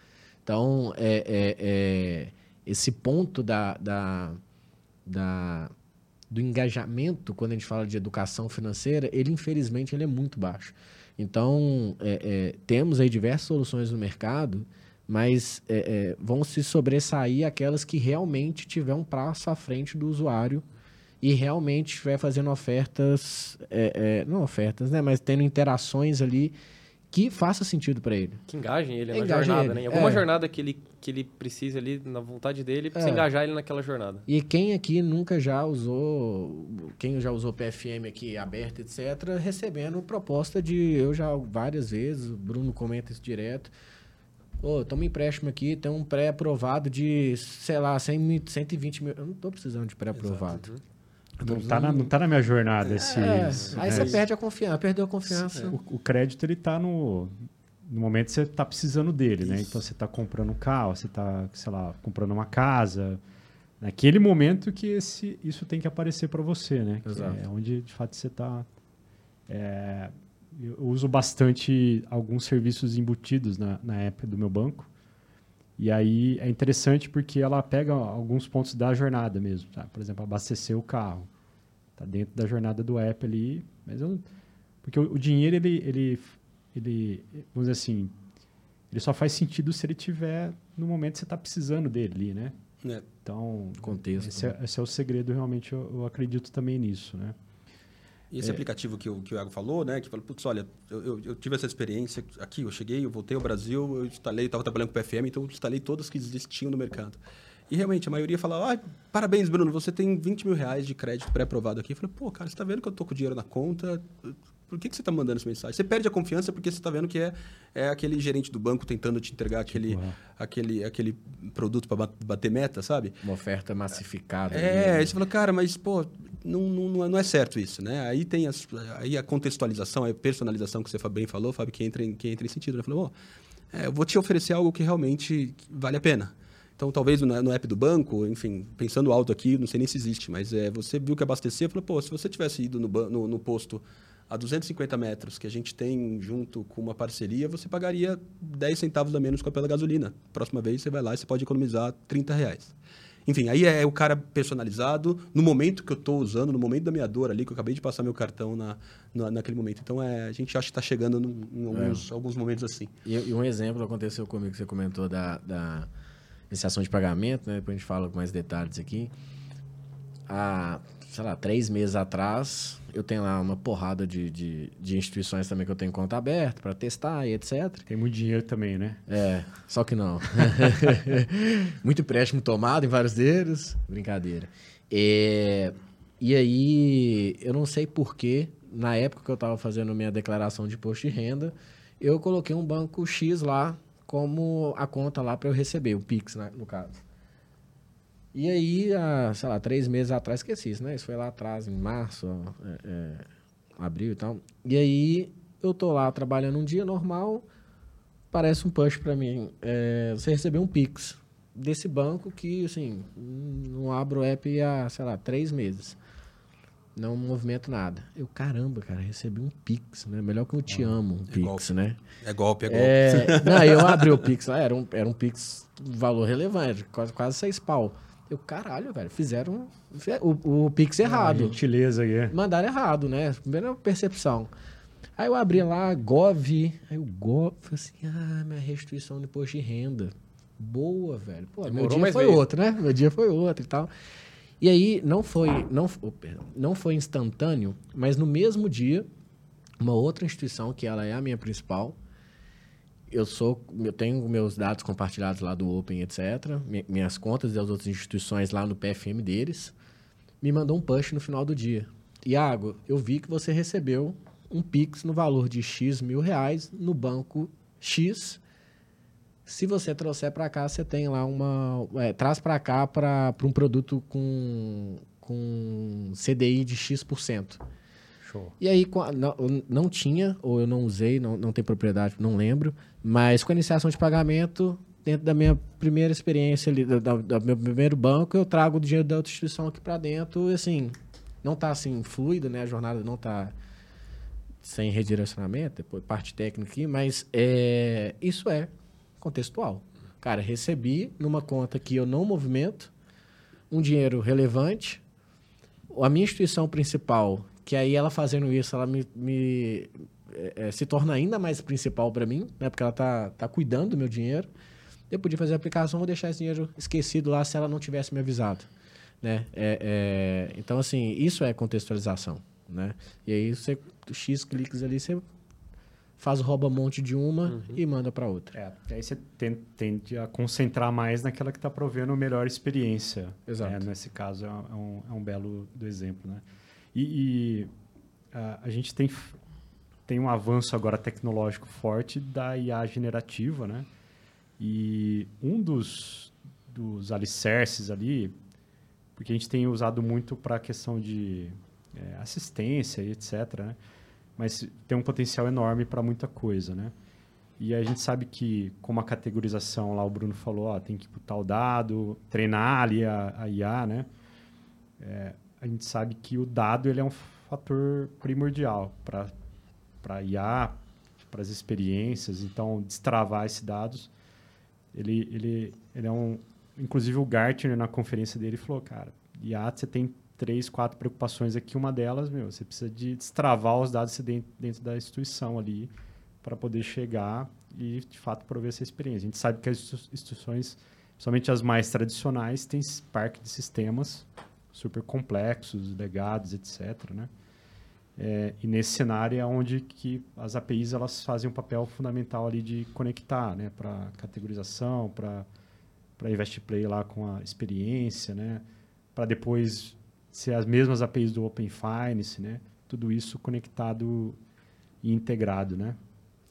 Então, é, é, é, esse ponto da, da, da, do engajamento, quando a gente fala de educação financeira, ele, infelizmente, ele é muito baixo. Então, é, é, temos aí diversas soluções no mercado, mas é, é, vão se sobressair aquelas que realmente tiver um prazo à frente do usuário e realmente estiver fazendo ofertas, é, é, não ofertas, né, mas tendo interações ali que faça sentido para ele. Que engajem ele na engajem jornada, ele. né? Em alguma é. jornada que ele, que ele precise ali, na vontade dele, é. engajar ele naquela jornada. E quem aqui nunca já usou, quem já usou PFM aqui aberto, etc., recebendo proposta de, eu já várias vezes, o Bruno comenta isso direto, Ô, oh, toma um empréstimo aqui, tem um pré-aprovado de, sei lá, 100, 120 mil. Eu não estou precisando de pré-aprovado. Não está na, não tá na minha jornada esse. É, esse- aí né? você perde a confiança, perdeu a confiança. O, o crédito ele tá no no momento que você está precisando dele, né? Então você está comprando um carro, você está, sei lá, comprando uma casa. Naquele momento que esse, isso tem que aparecer para você, né? É onde de fato você está. eu uso bastante alguns serviços embutidos na, na app do meu banco. E aí é interessante porque ela pega alguns pontos da jornada mesmo. Tá? Por exemplo, abastecer o carro. Tá dentro da jornada do app ali. Mas eu, porque o, o dinheiro, ele, ele, ele, vamos dizer assim, ele só faz sentido se ele tiver no momento que você está precisando dele ali, né? É. Então, Contexto, esse, é, esse é o segredo, realmente, eu, eu acredito também nisso, né? E esse aplicativo que o, que o Iago falou, né? Que falou, putz, olha, eu, eu, eu tive essa experiência aqui, eu cheguei, eu voltei ao Brasil, eu instalei, estava trabalhando com o PFM, então eu instalei todas que existiam no mercado. E realmente, a maioria fala, ah, parabéns, Bruno, você tem 20 mil reais de crédito pré-aprovado aqui. Eu falei, pô, cara, você está vendo que eu tô com dinheiro na conta? Por que, que você está mandando essa mensagem? Você perde a confiança porque você está vendo que é, é aquele gerente do banco tentando te entregar aquele, Uau. aquele, aquele produto para bater meta, sabe? Uma oferta massificada. É, ali, aí você fala, cara, mas, pô, não, não, não é- certo isso, né? Aí tem as, aí a contextualização, a personalização que você bem falou, Fábio, que entra em, que entra em sentido. Né? Falou, "Ó, é, eu vou te oferecer algo que realmente vale a pena. Então, talvez no, no app do banco, enfim, pensando alto aqui, não sei nem se existe, mas é, você viu que abastecer, falou, pô, se você tivesse ido no, no, no posto a 250 metros que a gente tem junto com uma parceria, você pagaria 10 centavos a menos com a pela gasolina. Próxima vez você vai lá e você pode economizar 30 reais. Enfim, aí é o cara personalizado no momento que eu estou usando, no momento da minha dor ali, que eu acabei de passar meu cartão na, na- naquele momento. Então, é, a gente acha que está chegando num- em alguns, alguns momentos assim. E, e um exemplo aconteceu comigo que você comentou da, da iniciação de pagamento, né? Depois a gente fala com mais detalhes aqui. Há, sei lá, três meses atrás, eu tenho lá uma porrada de, de, de instituições também que eu tenho conta aberta para testar e etc. Tem muito dinheiro também, né? É, só que não. Muito empréstimo tomado em vários deles. Brincadeira. É, e aí, eu não sei porquê, na época que eu estava fazendo minha declaração de imposto de renda, eu coloquei um banco X lá como a conta lá para eu receber, o Pix, né, no caso. E aí, há, sei lá, três meses atrás, esqueci isso, né? Isso foi lá atrás, em março, é, é, abril e tal. E aí, eu tô lá trabalhando um dia normal, parece um push para mim. É, você recebeu um Pix desse banco que, assim, não abro o app há, sei lá, três meses. Não movimento nada. Eu, caramba, cara, recebi um Pix, né? Melhor que eu te amo, um Pix, golpe. né? É golpe, é golpe. É, não, eu abri o Pix era um, era um Pix valor relevante, quase, quase seis pau. Eu, caralho, velho, fizeram o, o Pix A errado. gentileza aí. é. Mandaram errado, né? Primeira percepção. Aí eu abri lá, Gov, aí o Gov, falei assim, ah, minha restituição de imposto de renda. Boa, velho. Pô, meu Demorou, dia mas foi veio. outro, né? Meu dia foi outro e tal. E aí, não foi, não, oh, perdão, não foi instantâneo, mas no mesmo dia, uma outra instituição, que ela é a minha principal, eu sou, eu tenho meus dados compartilhados lá do Open, etc. mi- Minhas contas das outras instituições lá no PFM deles, me mandou um push no final do dia. Iago, eu vi que você recebeu um Pix no valor de X mil reais no banco X. Se você trouxer para cá, você tem lá uma. é, traz para cá para um produto com, com CDI de X%. Show. E aí, não, não tinha, ou eu não usei, não, não tem propriedade, não lembro, mas com a iniciação de pagamento, dentro da minha primeira experiência ali, do meu primeiro banco, eu trago o dinheiro da outra instituição aqui para dentro, e assim, não tá assim fluido, né? A jornada não tá sem redirecionamento, depois parte técnica aqui, mas é, isso é contextual. Cara, recebi numa conta que eu não movimento um dinheiro relevante, a minha instituição principal, que aí ela fazendo isso, ela me, me, é, é, se torna ainda mais principal para mim, né? Porque ela tá, tá cuidando do meu dinheiro. Eu podia fazer a aplicação, vou deixar esse dinheiro esquecido lá se ela não tivesse me avisado, né? É, é, então, assim, isso é contextualização, né? E aí, você, X cliques ali, você faz o rouba-monte de uma e manda para outra. É, aí você ten- tende a concentrar mais naquela que está provendo a melhor experiência. Exato. É, nesse caso, é um, é um belo do exemplo. Né? E, e, a, a gente tem, tem um avanço agora tecnológico forte da IA generativa, né? E um dos, dos alicerces ali, porque a gente tem usado muito para a questão de é, assistência e etc. Né? Mas tem um potencial enorme para muita coisa, né? E a gente sabe que, como a categorização lá, o Bruno falou, ó, tem que botar o dado, treinar ali a, a IA, né? É, a gente sabe que o dado ele é um fator primordial para a IA, para as experiências. Então, destravar esses dados, ele, ele, ele é um... Inclusive, o Gartner, na conferência dele, falou, cara, IA, você tem três, quatro preocupações aqui. Uma delas, meu, você precisa de destravar os dados dentro, dentro da instituição ali para poder chegar e, de fato, prover essa experiência. A gente sabe que as instituições, principalmente as mais tradicionais, têm parque de sistemas super complexos, legados, etc. Né? É, e nesse cenário é onde que as APIs elas fazem um papel fundamental ali de conectar, né, para categorização, para para Invest Play lá com a experiência, né, para depois ser as mesmas APIs do Open Finance, né, tudo isso conectado e integrado, né.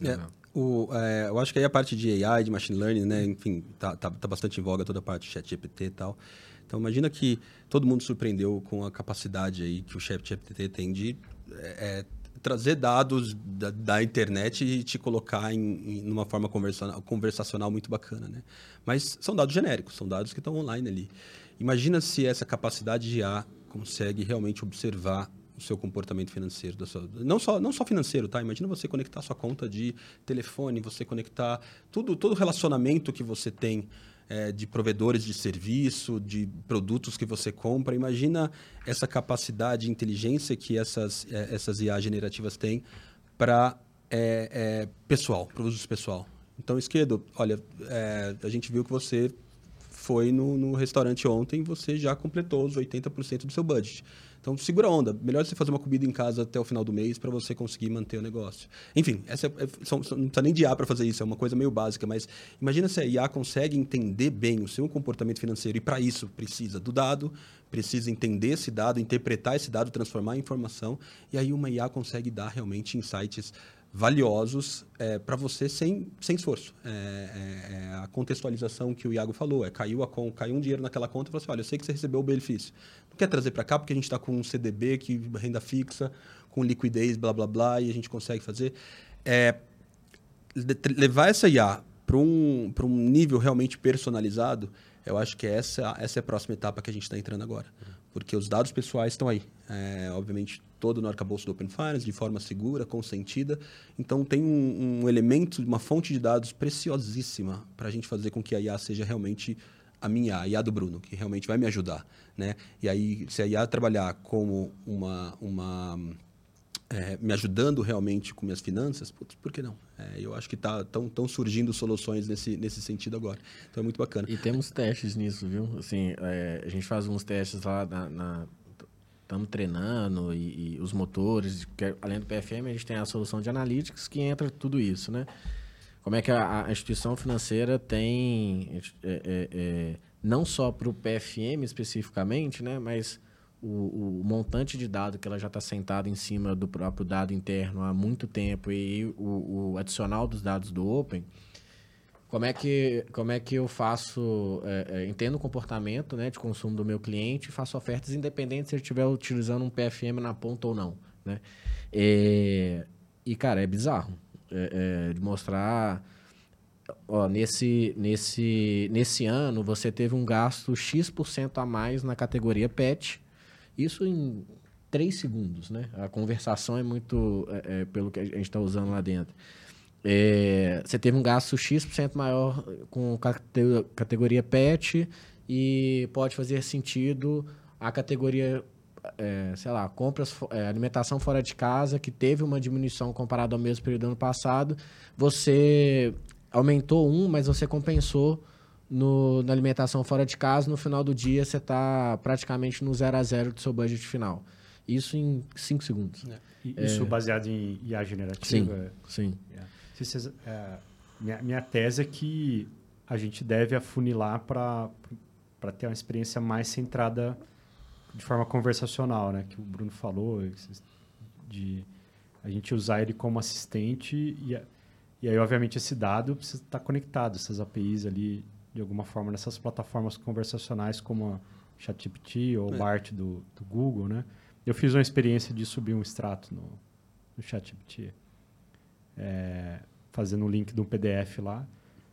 É, o, é, eu acho que aí a parte de AI, de machine learning, né, enfim, tá, tá, tá bastante em voga toda a parte de chat GPT e tal. Então, imagina que todo mundo surpreendeu com a capacidade aí que o ChatGPT tem de é, é, trazer dados da, da, internet e te colocar em, em forma conversacional, conversacional muito bacana, né? Mas são dados genéricos, são dados que estão online ali. Imagina se essa capacidade de IA consegue realmente observar o seu comportamento financeiro, sua, não, só, não só financeiro, tá? Imagina você conectar sua conta de telefone, você conectar tudo, todo relacionamento que você tem é, de provedores de serviço, de produtos que você compra. Imagina essa capacidade de inteligência que essas, é, essas IA generativas têm para é, é, pessoal, para uso pessoal. Então, Esquerdo, olha, é, a gente viu que você foi no, no restaurante ontem, você já completou os 80% do seu budget. Então, segura a onda. Melhor você fazer uma comida em casa até o final do mês para você conseguir manter o negócio. Enfim, essa é, é, são, são, não precisa nem de IA para fazer isso, é uma coisa meio básica, mas imagina se a IA consegue entender bem o seu comportamento financeiro e para isso precisa do dado, precisa entender esse dado, interpretar esse dado, transformar em informação e aí uma IA consegue dar realmente insights valiosos é, para você sem, sem esforço. É, é, é, a contextualização que o Iago falou, é caiu, a caiu um dinheiro naquela conta e falou assim, olha, eu sei que você recebeu o benefício. Não quer trazer para cá porque a gente está com um CDB, que renda fixa, com liquidez, blá, blá, blá, e a gente consegue fazer. É, levar essa IA para um, um nível realmente personalizado, eu acho que essa, essa é a próxima etapa que a gente está entrando agora. Porque os dados pessoais estão aí. É, obviamente, todo no arcabouço do Open Finance, de forma segura, consentida. Então, tem um, um elemento, uma fonte de dados preciosíssima para a gente fazer com que a IA seja realmente a minha, a IA do Bruno, que realmente vai me ajudar. Né? E aí, se a IA trabalhar como uma... uma é, me ajudando realmente com minhas finanças, putz, por que não? É, eu acho que tá, tão surgindo soluções nesse, nesse sentido agora. Então é muito bacana. E temos testes nisso, viu? Assim, é, a gente faz uns testes lá na, estamos treinando e, e, os motores, que, além do PFM, a gente tem a solução de analytics que entra tudo isso, né? Como é que a, a instituição financeira tem, é, é, é não só para o PFM especificamente, né? Mas o, o, montante de dado que ela já está sentada em cima do próprio dado interno há muito tempo e o, o adicional dos dados do Open, como é que, como é que eu faço, é, é, entendo o comportamento né, de consumo do meu cliente e faço ofertas independente se ele estiver utilizando um PFM na ponta ou não. Né? E, e cara, é bizarro. É, é, de mostrar, ó, nesse, nesse, nesse ano você teve um gasto X% a mais na categoria PET, isso em 3 segundos, né? A conversação é muito é, é, pelo que a gente está usando lá dentro. É, você teve um gasto X% maior com categoria PET e pode fazer sentido a categoria, é, sei lá, compras, é, alimentação fora de casa, que teve uma diminuição comparado ao mesmo período do ano passado. Você aumentou um, mas você compensou no, na alimentação fora de casa. No final do dia, você está praticamente no zero a zero do seu budget final. Isso em 5 segundos. É. Isso baseado em IA generativa? Sim, sim. Yeah. Vocês, é, minha, minha tese é que a gente deve afunilar para ter uma experiência mais centrada de forma conversacional, né? Que o Bruno falou, de a gente usar ele como assistente e, e aí, obviamente, esse dado precisa estar conectado, essas APIs ali, de alguma forma, nessas plataformas conversacionais como a, ChatGPT ou É. BART do, do Google, né? Eu fiz uma experiência de subir um extrato no, no ChatGPT, é, fazendo o link de um PDF lá.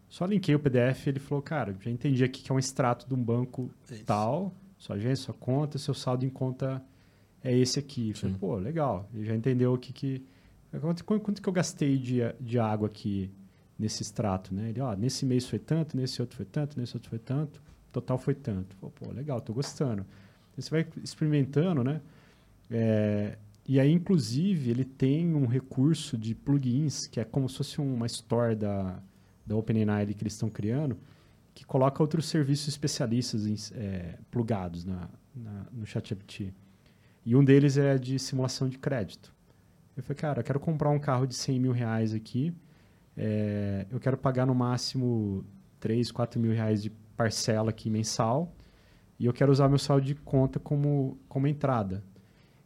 Só linkei o PDF e ele falou, cara, já entendi aqui que é um extrato de um banco É tal, sua agência, sua conta, seu saldo em conta é esse aqui. Eu Falei, pô, legal. Ele já entendeu o que que... Quanto, quanto que eu gastei de, de água aqui nesse extrato, né? Ele, ó, nesse mês foi tanto, nesse outro foi tanto, nesse outro foi tanto, total foi tanto. Pô, pô legal, tô gostando. Você vai experimentando, né? É, e aí, inclusive, ele tem um recurso de plugins, que é como se fosse uma store da, da OpenAI que eles estão criando, que coloca outros serviços especialistas em, é, plugados na, na, no ChatGPT. E um deles é de simulação de crédito. Eu falei, cara, eu quero comprar um carro de 100 mil reais aqui, é, eu quero pagar no máximo 3, 4 mil reais de parcela aqui mensal, e eu quero usar meu saldo de conta como, como entrada.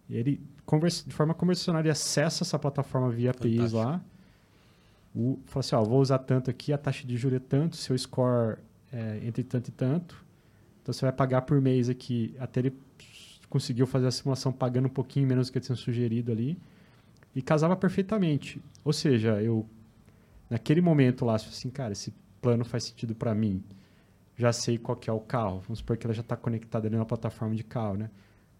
E ele, conversa, de forma conversacional, ele acessa essa plataforma via APIs Fantástico. lá, o, fala assim, ó, vou usar tanto aqui, a taxa de juros é tanto, seu score é entre tanto e tanto, então você vai pagar por mês aqui, até ele conseguiu fazer a simulação pagando um pouquinho menos do que tinha sugerido ali, e casava perfeitamente. Ou seja, eu, naquele momento lá, assim, cara, esse plano faz sentido para mim, já sei qual que é o carro, vamos supor que ela já está conectada ali na plataforma de carro, né?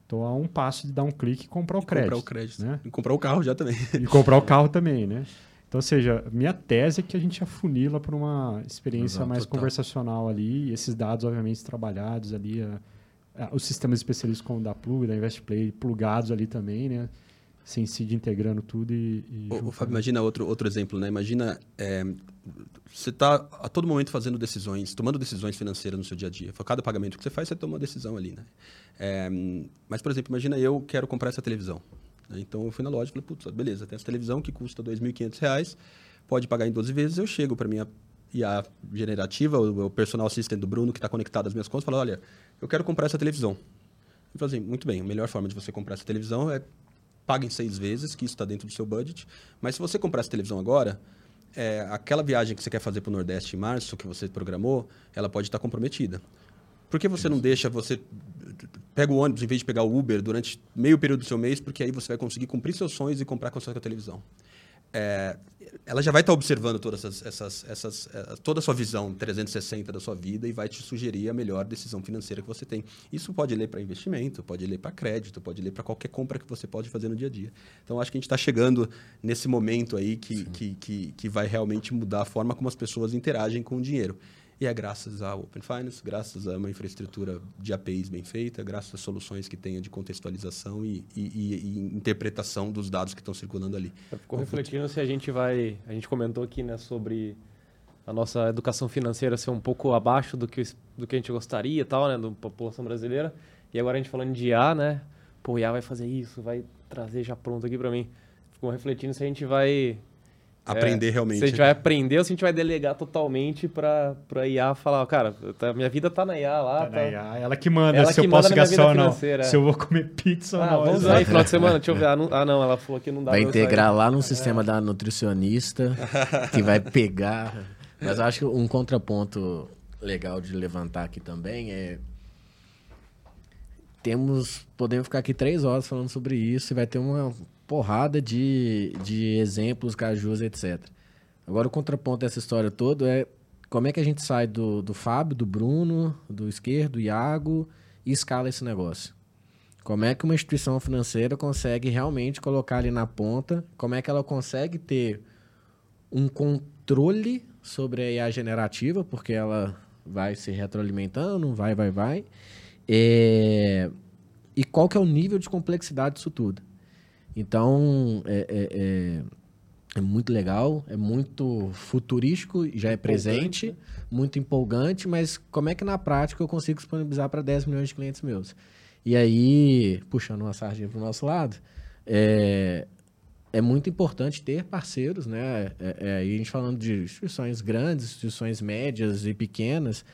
Estou a um passo de dar um clique e comprar o E crédito. Comprar o crédito. né? E comprar o carro já também. E comprar o carro também, né? Então, ou seja, minha tese é que a gente afunila para uma experiência Exato, mais total. conversacional ali, e esses dados, obviamente, trabalhados ali, a- a- os sistemas especialistas como o da Plug, da InvestPlay, plugados ali também, né? Sem seed integrando tudo e... e juntando. Fábio, imagina outro, outro exemplo, né? Imagina, é, você está a todo momento fazendo decisões, tomando decisões financeiras no seu dia a dia. Cada pagamento que você faz, você toma uma decisão ali, né? É, mas, por exemplo, imagina eu quero comprar essa televisão. né? Então, eu fui na loja e falei, putz, beleza, tem essa televisão que custa R$ 2.500, pode pagar em 12 vezes, eu chego para minha IA generativa, o, o personal assistant do Bruno, que está conectado às minhas contas, fala, olha, eu quero comprar essa televisão. Eu falei assim, muito bem, a melhor forma de você comprar essa televisão é paga em seis vezes, que isso está dentro do seu budget. Mas se você comprar essa televisão agora, é, aquela viagem que você quer fazer para o Nordeste em março, que você programou, ela pode estar comprometida. Por que você não deixa, você pega o ônibus em vez de pegar o Uber durante meio período do seu mês, porque aí você vai conseguir cumprir seus sonhos e comprar com a sua televisão. É, ela já vai estar observando todas essas, essas, essas, eh, toda a sua visão 360 da sua vida e vai te sugerir a melhor decisão financeira que você tem. Isso pode ler para investimento, pode ler para crédito, pode ler para qualquer compra que você pode fazer no dia a dia. Então, acho que a gente está chegando nesse momento aí que, que, que, que vai realmente mudar a forma como as pessoas interagem com o dinheiro. E é graças ao Open Finance, graças a uma infraestrutura de APIs bem feita, graças a soluções que tenha de contextualização e, e, e- interpretação dos dados que estão circulando ali. Eu fico refletindo se a gente vai. A gente comentou aqui, né, sobre a nossa educação financeira ser um pouco abaixo do que, do que a gente gostaria e tal, né, da população brasileira. E agora a gente falando de IA, né? Pô, IA vai fazer isso, vai trazer já pronto aqui pra mim. Fico refletindo se a gente vai. Aprender realmente. Se a gente vai aprender ou se a gente vai delegar totalmente pra, pra IA falar, cara, tá- minha vida tá na IA lá. Tá Tá na IA, ela que manda Ela se que eu manda posso gastar ou não. é. Se eu vou comer pizza ou Ah, não. vamos exato. aí, final de semana, deixa eu ver. Ah, não, ah, não ela falou que não dá Vai integrar lá no sistema da nutricionista, que vai pegar. Mas eu acho que um contraponto legal de levantar aqui também é. Temos. Podemos ficar aqui três horas falando sobre isso e vai ter uma porrada de, de exemplos, cajus, etc. Agora, o contraponto dessa história toda é como é que a gente sai do, do Fábio, do Bruno, do esquerdo, do Iago e escala esse negócio. Como é que uma instituição financeira consegue realmente colocar ali na ponta? Como é que ela consegue ter um controle sobre a IA generativa, porque ela vai se retroalimentando, vai, vai, vai. É, E qual que é o nível de complexidade disso tudo? Então, é, é- é- é muito legal, é muito futurístico, já é presente, muito empolgante, mas como é que na prática eu consigo disponibilizar para 10 milhões de clientes meus? E aí, puxando uma sardinha para o nosso lado, é, é muito importante ter parceiros, né? É, é, aí a gente falando de instituições grandes, instituições médias e pequenas,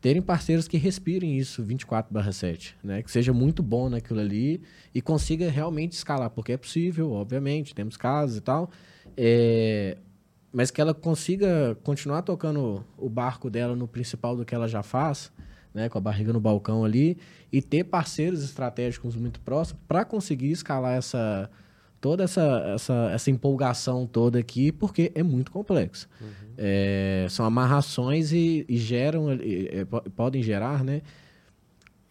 terem parceiros que respirem isso 24/7, né? Que seja muito bom naquilo ali e consiga realmente escalar, porque é possível, obviamente, temos casos e tal, é, mas que ela consiga continuar tocando o barco dela no principal do que ela já faz, né, com a barriga no balcão ali, e ter parceiros estratégicos muito próximos para conseguir escalar essa toda essa, essa, essa empolgação toda aqui, porque é muito complexo. Uhum. É, são amarrações e, e geram, e, e, podem gerar, né,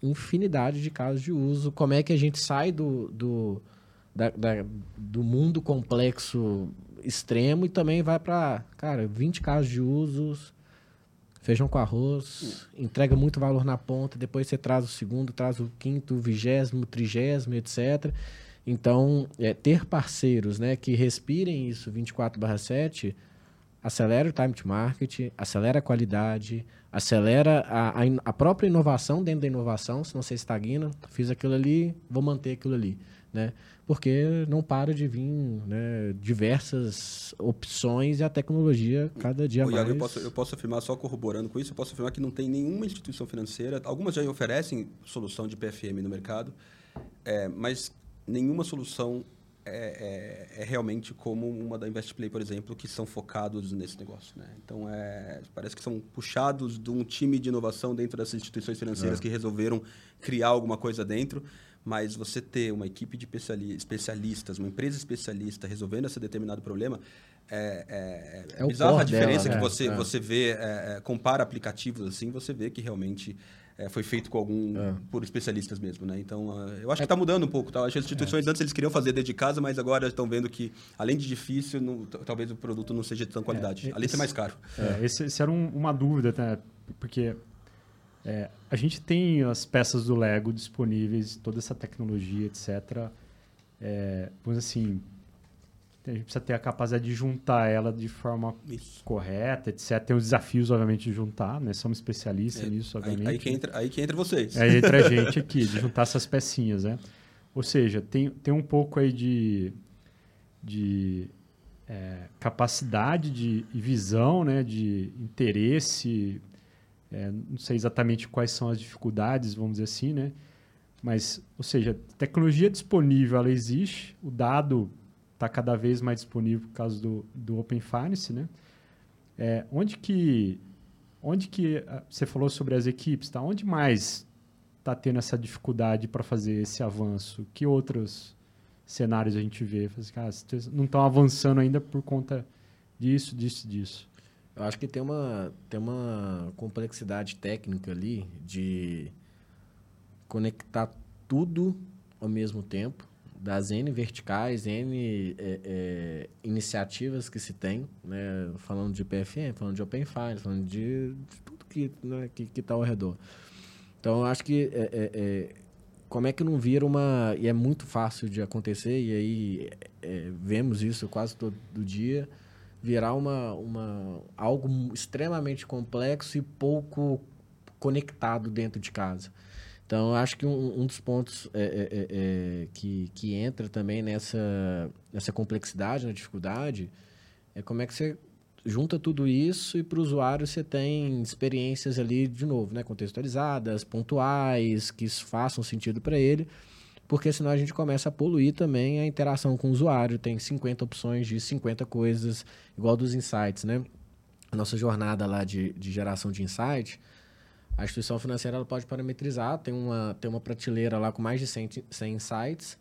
infinidade de casos de uso. Como é que a gente sai do, do, da, da, do mundo complexo extremo e também vai para, cara, 20 casos de usos, feijão com arroz, entrega muito valor na ponta, depois você traz o segundo, traz o quinto, o vigésimo, trigésimo, etc. Então, é, ter parceiros né, que respirem isso 24/7 acelera o time to market, acelera a qualidade, acelera a, a, a, própria inovação dentro da inovação, se não você estagna, fiz aquilo ali, vou manter aquilo ali, né? Porque não para de vir né, diversas opções e a tecnologia cada dia Ô, mais... Eu posso, eu posso afirmar, só corroborando com isso, eu posso afirmar que não tem nenhuma instituição financeira, algumas já oferecem solução de PFM no mercado, é, mas nenhuma solução é, é, é, realmente como uma da InvestPlay, por exemplo, que são focados nesse negócio. Né? Então, é, parece que são puxados de um time de inovação dentro dessas instituições financeiras é. que resolveram criar alguma coisa dentro, mas você ter uma equipe de especialistas, uma empresa especialista resolvendo esse determinado problema, é, é, é, é bizarra a diferença dela, que né? você, é. você vê, compara aplicativos assim, você vê que realmente é, foi feito com algum é. por especialistas mesmo, né? Então, uh, eu acho que está mudando um pouco, tá? Acho que as instituições é. antes eles queriam fazer dentro de casa, mas agora estão vendo que além de difícil, não, talvez o produto não seja de tão qualidade, é, além de ser mais caro. É, esse, esse, era um, uma dúvida, né? Porque é, a gente tem as peças do Lego disponíveis, toda essa tecnologia, etc. É, vamos assim, a gente precisa ter a capacidade de juntar ela de forma Isso. correta, etc. Tem os desafios, obviamente, de juntar, né? Somos especialistas é, nisso, obviamente. Aí, aí, que entra, aí que entra vocês. Aí entra a gente aqui, de juntar essas pecinhas, né? Ou seja, tem, tem um pouco aí de, de é, capacidade de, e visão, né? De interesse, é, não sei exatamente quais são as dificuldades, vamos dizer assim, né? Mas, ou seja, tecnologia disponível, ela existe, o dado está cada vez mais disponível por causa do, do Open Finance, né? É, onde que onde que ah, você falou sobre as equipes, tá? Onde mais está tendo essa dificuldade para fazer esse avanço? Que outros cenários a gente vê? Assim, cara, não estão avançando ainda por conta disso, disso, disso. Eu acho que tem uma tem uma complexidade técnica ali de conectar tudo ao mesmo tempo das N verticais, N é, é, iniciativas que se tem, né? falando de PFM, falando de Open Finance, falando de, de tudo que né, está ao redor. Então, eu acho que é, é, é, como é que não vira uma... E é muito fácil de acontecer, e aí é, vemos isso quase todo dia, virar uma, uma, algo extremamente complexo e pouco conectado dentro de casa. Então, acho que um, um dos pontos é, é, é, é, que, que entra também nessa, nessa complexidade, na dificuldade, é como é que você junta tudo isso e para o usuário você tem experiências ali, de novo, né, contextualizadas, pontuais, que façam sentido para ele, porque senão a gente começa a poluir também a interação com o usuário. Tem 50 opções de 50 coisas, igual dos insights, né? A nossa jornada lá de, de geração de insight a instituição financeira ela pode parametrizar, tem uma, tem uma prateleira lá com mais de 100, 100 sites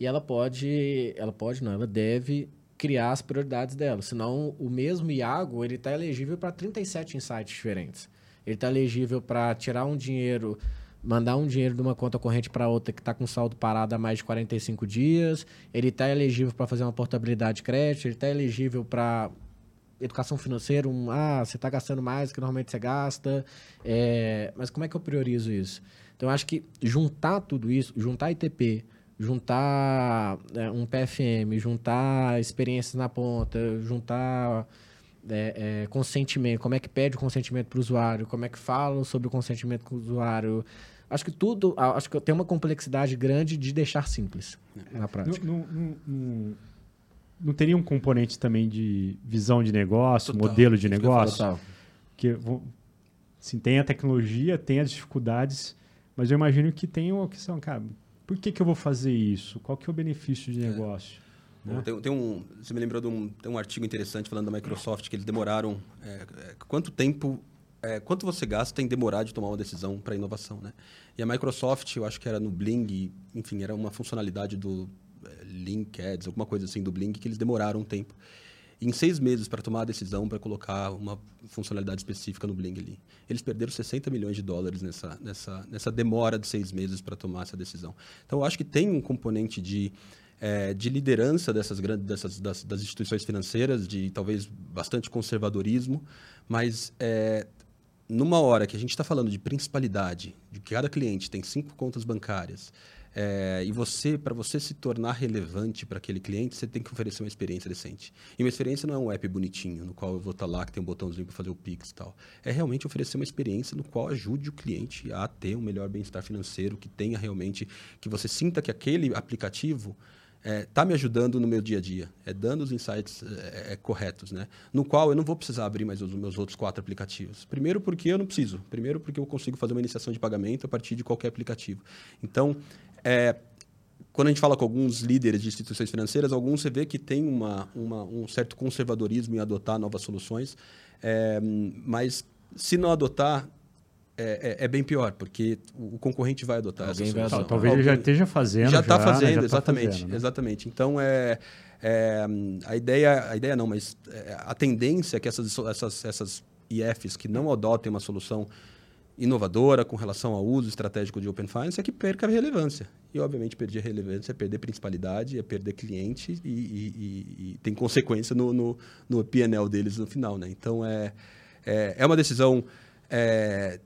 e ela pode, ela pode não, ela deve criar as prioridades dela. Senão, o mesmo Iago, ele está elegível para 37 insights diferentes. Ele está elegível para tirar um dinheiro, mandar um dinheiro de uma conta corrente para outra que está com saldo parado há mais de 45 dias. Ele está elegível para fazer uma portabilidade de crédito. Ele está elegível para educação financeira, um, ah, você está gastando mais do que normalmente você gasta, é, mas como é que eu priorizo isso? Então, eu acho que juntar tudo isso, juntar ITP, juntar é, um PFM, juntar experiências na ponta, juntar é, é, consentimento, como é que pede o consentimento para o usuário, como é que fala sobre o consentimento com o usuário, acho que tudo, acho que tem uma complexidade grande de deixar simples na prática. No, no, no, não teria um componente também de visão de negócio, total, modelo de negócio? Total. Que assim, tem a tecnologia, tem as dificuldades, mas eu imagino que tem uma questão, cara, por que, que eu vou fazer isso? Qual que é o benefício de é. negócio? É. Né? Tem, tem, um, você me lembrou de um, tem um artigo interessante falando da Microsoft que eles demoraram é, é quanto tempo é, quanto você gasta em demorar de tomar uma decisão para inovação, né? E a Microsoft, eu acho que era no Bling, enfim, era uma funcionalidade do Link Ads, alguma coisa assim do Bling, que eles demoraram um tempo. Em seis meses para tomar a decisão para colocar uma funcionalidade específica no Bling ali. Eles perderam 60 milhões de dólares nessa, nessa, nessa demora de seis meses para tomar essa decisão. Então, eu acho que tem um componente de é, de liderança dessas grandes dessas, das, das, instituições financeiras, de talvez bastante conservadorismo, mas é, numa hora que a gente está falando de principalidade, de que cada cliente tem cinco contas bancárias, é, e você, para você se tornar relevante para aquele cliente, você tem que oferecer uma experiência decente. E uma experiência não é um app bonitinho, no qual eu vou estar tá lá, que tem um botãozinho para fazer o Pix e tal. É realmente oferecer uma experiência no qual ajude o cliente a ter um melhor bem-estar financeiro, que tenha realmente, que você sinta que aquele aplicativo está é, tá me ajudando no meu dia a dia, é dando os insights é, é, corretos, né? No qual eu não vou precisar abrir mais os meus outros quatro aplicativos. Primeiro porque eu não preciso, primeiro porque eu consigo fazer uma iniciação de pagamento a partir de qualquer aplicativo. Então, é, quando a gente fala com alguns líderes de instituições financeiras, alguns você vê que tem uma, uma um certo conservadorismo em adotar novas soluções, é, mas se não adotar, é, é, é, bem pior, porque o concorrente vai adotar Alguém solução. Talvez ele já esteja fazendo. Já está fazendo, né? exatamente. Tá fazendo, né? Exatamente. Então, é, é, a, ideia, a ideia não, mas é, a tendência é que essas, essas, essas IFs que não adotem uma solução inovadora com relação ao uso estratégico de Open Finance é que perca a relevância. E, obviamente, perder relevância é perder principalidade, é perder cliente e, e, e, tem consequência no, no, no PNL deles no final. Né? Então, é, é, é uma decisão é,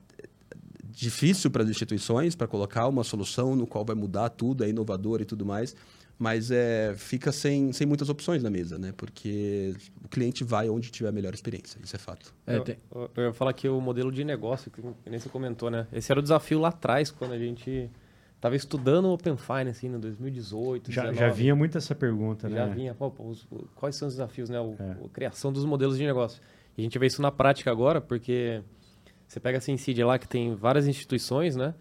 difícil para as instituições para colocar uma solução no qual vai mudar tudo, é inovador e tudo mais, mas é, fica sem, sem muitas opções na mesa, né? Porque o cliente vai onde tiver a melhor experiência, isso é fato. É, eu, eu, eu ia falar que o modelo de negócio, que nem você comentou, né? Esse era o desafio lá atrás, quando a gente estava estudando o Open Finance, assim, em 2018, já, já vinha muito essa pergunta, já né? Já vinha, pô, os, quais são os desafios, né? O, é. A criação dos modelos de negócio. E a gente vê isso na prática agora, porque você pega a Syncid lá, que tem várias instituições, né?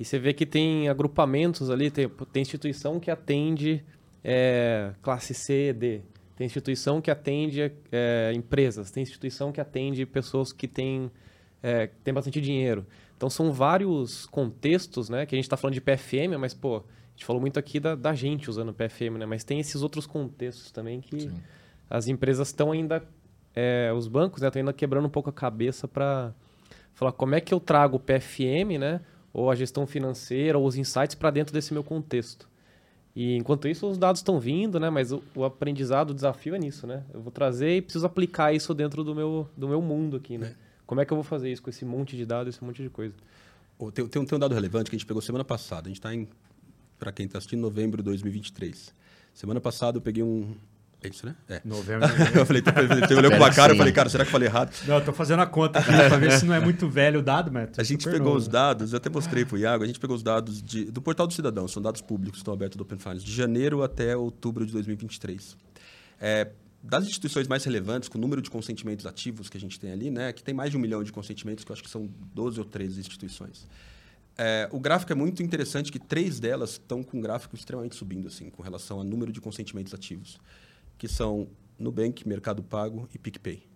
E você vê que tem agrupamentos ali, tem, tem instituição que atende é, classe C, D. Tem instituição que atende é, empresas. Tem instituição que atende pessoas que têm, é, têm bastante dinheiro. Então, são vários contextos, né? Que a gente está falando de PFM, mas, pô, a gente falou muito aqui da, da gente usando PFM, né? Mas tem esses outros contextos também que Sim. as empresas estão ainda... É, os bancos estão né, ainda quebrando um pouco a cabeça para falar como é que eu trago o PFM, né, ou a gestão financeira, ou os insights para dentro desse meu contexto. E enquanto isso, os dados estão vindo, né? Mas o, o, aprendizado, o desafio é nisso, né? Eu vou trazer e preciso aplicar isso dentro do meu, do meu mundo aqui, né? É. Como é que eu vou fazer isso com esse monte de dados, esse monte de coisa? Tem, tem, tem um dado relevante que a gente pegou semana passada. A gente está em, para quem está assistindo, novembro de 2023. Semana passada eu peguei um, é isso, né? É. Novembro. eu falei, você olhou com a cara, eu falei, cara, será que eu falei errado? Não, eu tô fazendo a conta aqui pra ver se não é muito velho o dado, mas A gente pegou novo. os dados, eu até mostrei pro Iago, a gente pegou os dados de, do Portal do Cidadão, são dados públicos que estão abertos do Open Finance, de janeiro até outubro de 2023. É, das instituições mais relevantes, com o número de consentimentos ativos que a gente tem ali, né, que tem mais de um milhão de consentimentos, que eu acho que são 12 ou 13 instituições. É, o gráfico é muito interessante que três delas estão com um gráfico extremamente subindo, assim, com relação ao número de consentimentos ativos que são Nubank, Mercado Pago e PicPay.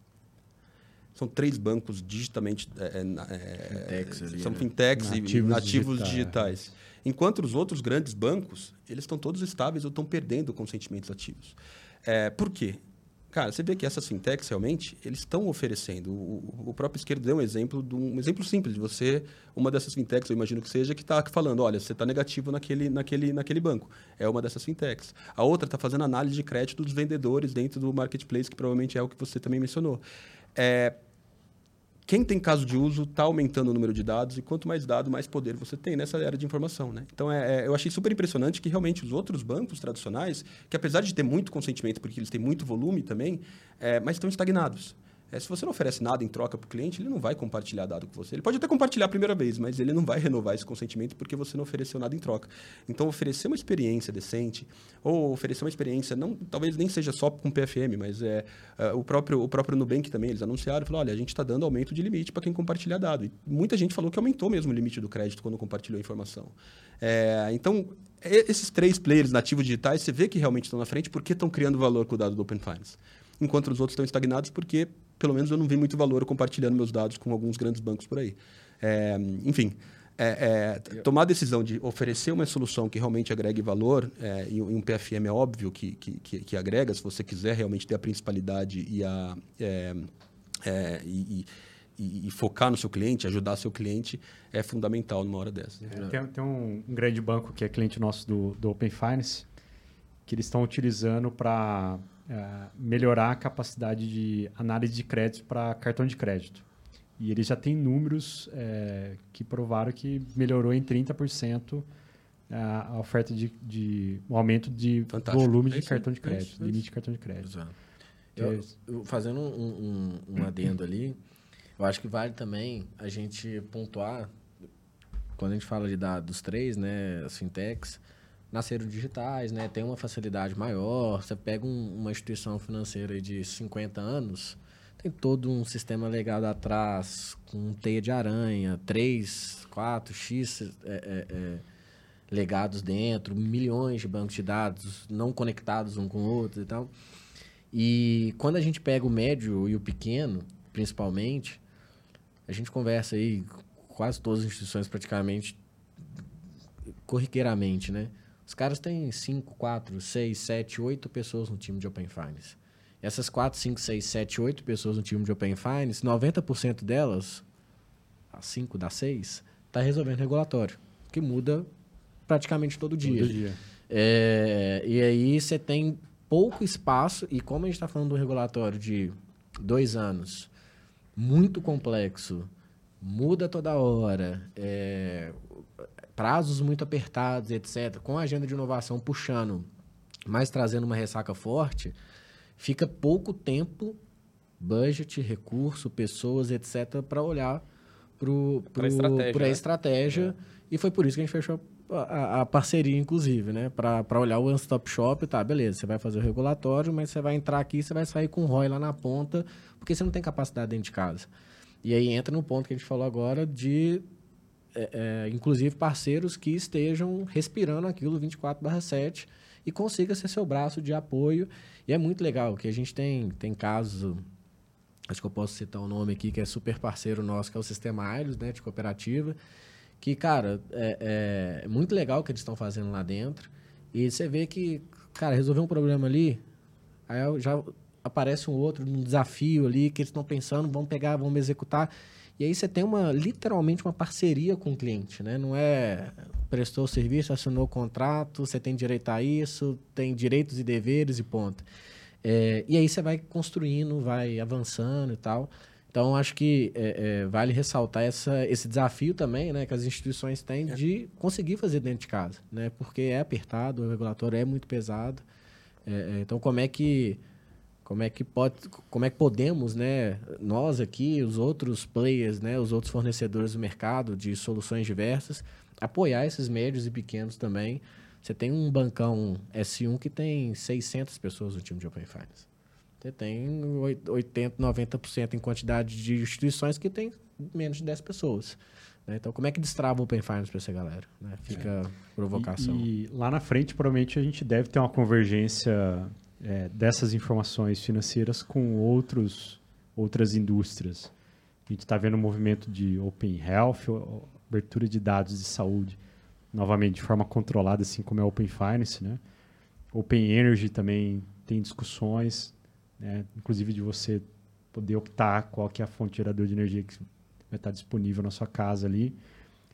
São três bancos digitamente. É, é, é fintechs ali, são né? fintechs nativos e nativos digitais. digitais. Enquanto os outros grandes bancos, eles estão todos estáveis ou estão perdendo consentimentos ativos. É, por quê? Cara, você vê que essas fintechs realmente, eles estão oferecendo. O, o, próprio esquerdo deu um exemplo, de um, um, exemplo simples de você, uma dessas fintechs, eu imagino que seja, que está falando, olha, você está negativo naquele, naquele, naquele banco. É uma dessas fintechs. A outra está fazendo análise de crédito dos vendedores dentro do marketplace, que provavelmente é o que você também mencionou. É, quem tem caso de uso está aumentando o número de dados e quanto mais dado, mais poder você tem nessa era de informação. Né? Então, é, é, eu achei super impressionante que realmente os outros bancos tradicionais, que apesar de ter muito consentimento, porque eles têm muito volume também, é, mas estão estagnados. É, se você não oferece nada em troca para o cliente, ele não vai compartilhar dado com você. Ele pode até compartilhar a primeira vez, mas ele não vai renovar esse consentimento porque você não ofereceu nada em troca. Então, oferecer uma experiência decente, ou oferecer uma experiência, não, talvez nem seja só com PFM, mas é, é o, próprio, o próprio Nubank também, eles anunciaram, falaram, olha, a gente está dando aumento de limite para quem compartilha dado. E muita gente falou que aumentou mesmo o limite do crédito quando compartilhou a informação. É, então, esses três players nativos digitais, você vê que realmente estão na frente porque estão criando valor com o dado do Open Finance. Enquanto os outros estão estagnados porque pelo menos eu não vi muito valor compartilhando meus dados com alguns grandes bancos por aí. É, enfim, é, é, tomar a decisão de oferecer uma solução que realmente agregue valor, é, e, um PFM é óbvio que, que, que, que, agrega, se você quiser realmente ter a principalidade e, a, é, é, e, e, e, focar no seu cliente, ajudar seu cliente, é fundamental numa hora dessa. É, tem, tem um, um, grande banco que é cliente nosso do, do Open Finance, que eles estão utilizando para melhorar a capacidade de análise de crédito para cartão de crédito. E ele já tem números é, que provaram que melhorou em 30% a, a oferta de, de o aumento de Fantástico. volume de é cartão de é crédito, é limite de cartão de crédito. Exato. Eu, eu, fazendo um, um, um adendo ali, eu acho que vale também a gente pontuar, quando a gente fala de dados dos três, né, as fintechs, nasceram digitais, né, tem uma facilidade maior. Você pega um, uma instituição financeira de 50 anos, tem todo um sistema legado atrás, com teia de aranha, 3, 4, X é, é, é, legados dentro, milhões de bancos de dados não conectados um com o outro e tal. E quando a gente pega o médio e o pequeno, principalmente, a gente conversa aí quase todas as instituições praticamente corriqueiramente, né? Os caras têm 5, 4, 6, 7, 8 pessoas no time de Open Finance. Essas 4, 5, 6, 7, 8 pessoas no time de Open Finance, 90% delas, as 5 das 6, está resolvendo regulatório, que muda praticamente todo dia. Todo dia. É, e aí você tem pouco espaço, e como a gente está falando do regulatório de dois anos, muito complexo, muda toda hora, é, prazos muito apertados, etc., com a agenda de inovação puxando, mas trazendo uma ressaca forte, fica pouco tempo, budget, recurso, pessoas, etc., para olhar para a estratégia. Né? estratégia é. E foi por isso que a gente fechou a, a parceria, inclusive, né? Para olhar o One Stop Shop, tá, beleza, você vai fazer o regulatório, mas você vai entrar aqui, você vai sair com o ROI lá na ponta, porque você não tem capacidade dentro de casa. E aí entra no ponto que a gente falou agora de, é, é, inclusive, parceiros que estejam respirando aquilo 24/7 e consiga ser seu braço de apoio e é muito legal que a gente tem, tem casos, acho que eu posso citar um nome aqui, que é super parceiro nosso, que é o Sistema Ailos, né, de cooperativa, que, cara, é, é muito legal o que eles estão fazendo lá dentro. E você vê que, cara, resolver um problema ali, aí já aparece um outro, um desafio ali que eles estão pensando, vão pegar, vão executar. E aí você tem uma literalmente uma parceria com o cliente, né? Não é prestou o serviço, assinou o contrato, você tem direito a isso, tem direitos e deveres e ponto. É, e aí você vai construindo, vai avançando e tal. Então, acho que é, é, vale ressaltar essa, esse desafio também né, que as instituições têm é. de conseguir fazer dentro de casa, né? Porque é apertado, o regulatório é muito pesado. É, é, então, como é que como é que pode como é que podemos né nós aqui os outros players né os outros fornecedores do mercado de soluções diversas apoiar esses médios e pequenos também você tem um bancão S1 que tem 600 pessoas no time de Open Finance você tem 80 90% em quantidade de instituições que tem menos de 10 pessoas né? então como é que destrava o Open Finance para essa galera né? fica é. provocação e, e lá na frente provavelmente a gente deve ter uma convergência é, dessas informações financeiras com outros, outras indústrias. A gente está vendo um movimento de Open Health, abertura de dados de saúde, novamente de forma controlada, assim como é Open Finance. Né? Open Energy também tem discussões, né? inclusive de você poder optar qual que é a fonte geradora de energia que vai estar disponível na sua casa ali.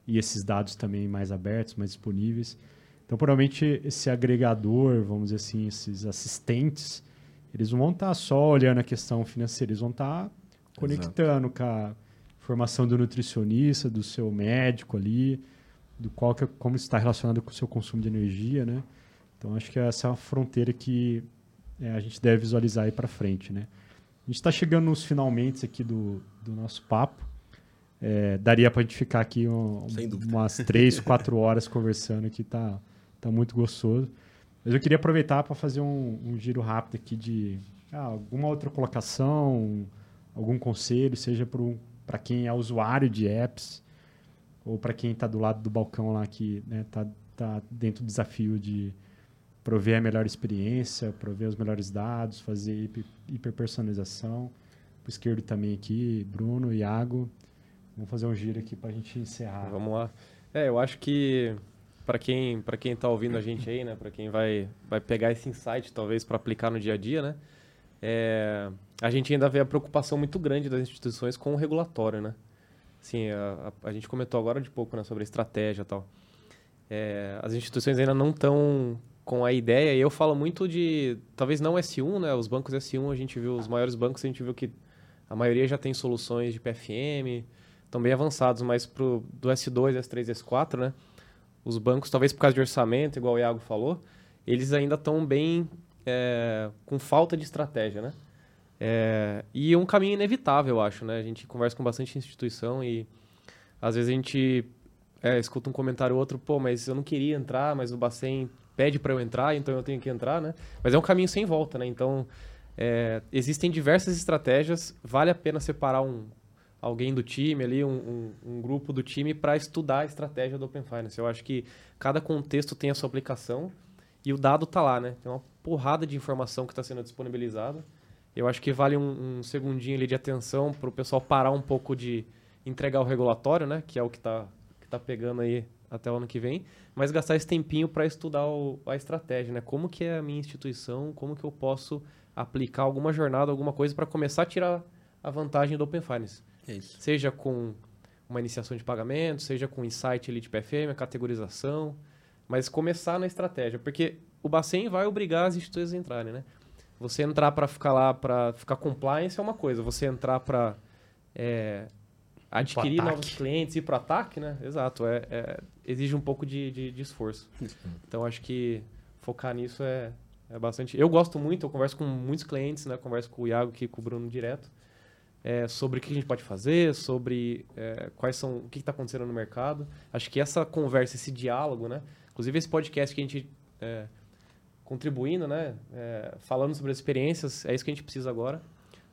E esses dados também mais abertos, mais disponíveis. Então, provavelmente, esse agregador, vamos dizer assim, esses assistentes, eles não vão estar só olhando a questão financeira, eles vão estar conectando Exato. com a formação do nutricionista, do seu médico ali, do qual que, como está relacionado com o seu consumo de energia, né? Então, acho que essa é uma fronteira que é, a gente deve visualizar aí para frente, né? A gente está chegando nos finalmente aqui do, do nosso papo. É, daria para a gente ficar aqui um, umas três, quatro horas conversando que tá Tá muito gostoso. Mas eu queria aproveitar para fazer um, um, giro rápido aqui de ah, alguma outra colocação, algum conselho, seja para quem é usuário de apps ou para quem está do lado do balcão lá que está né, tá, tá dentro do desafio de prover a melhor experiência, prover os melhores dados, fazer hiper, hiperpersonalização. pro esquerdo também aqui, Bruno, Iago. Vamos fazer um giro aqui para a gente encerrar. Vamos lá. É, eu acho que para quem para quem está ouvindo a gente aí, né, para quem vai vai pegar esse insight talvez para aplicar no dia a dia, né, é, a gente ainda vê a preocupação muito grande das instituições com o regulatório, né. Sim, a, a, a, gente comentou agora de pouco né, sobre a estratégia e tal. É, as instituições ainda não estão com a ideia, e eu falo muito de, talvez não S1, né, os bancos S1, a gente viu, os maiores bancos, a gente viu que a maioria já tem soluções de PFM, estão bem avançados, mas pro, do S2, S3 S4, né, os bancos, talvez por causa de orçamento, igual o Iago falou, eles ainda estão bem é, com falta de estratégia, né? É, e um caminho inevitável, eu acho, né? A gente conversa com bastante instituição e às vezes a gente é, escuta um comentário ou outro, pô, mas eu não queria entrar, mas o Bacen pede para eu entrar, então eu tenho que entrar, né? Mas é um caminho sem volta, né? Então, é, existem diversas estratégias, vale a pena separar um, alguém do time ali, um, um, um grupo do time para estudar a estratégia do Open Finance. Eu acho que cada contexto tem a sua aplicação e o dado está lá, né? Tem uma porrada de informação que está sendo disponibilizada. Eu acho que vale um, um segundinho ali de atenção para o pessoal parar um pouco de entregar o regulatório, né? Que é o que está que tá pegando aí até o ano que vem, mas gastar esse tempinho para estudar o, a estratégia, né? Como que é a minha instituição, como que eu posso aplicar alguma jornada, alguma coisa para começar a tirar a vantagem do Open Finance. É seja com uma iniciação de pagamento, seja com insight ali de PFM, a categorização, mas começar na estratégia, porque o Bacen vai obrigar as instituições a entrarem, né? Você entrar para ficar lá, para ficar compliance é uma coisa, você entrar para é, adquirir novos clientes e ir para ataque, né? Exato, é, é, exige um pouco de, de, de esforço. Então, acho que focar nisso é, é bastante... Eu gosto muito, eu converso com muitos clientes, né? Converso com o Iago aqui, com o Bruno direto é, sobre o que a gente pode fazer, sobre é, quais são o que está acontecendo no mercado. Acho que essa conversa, esse diálogo, né? Inclusive esse podcast que a gente é, contribuindo, né? É, falando sobre as experiências, é isso que a gente precisa agora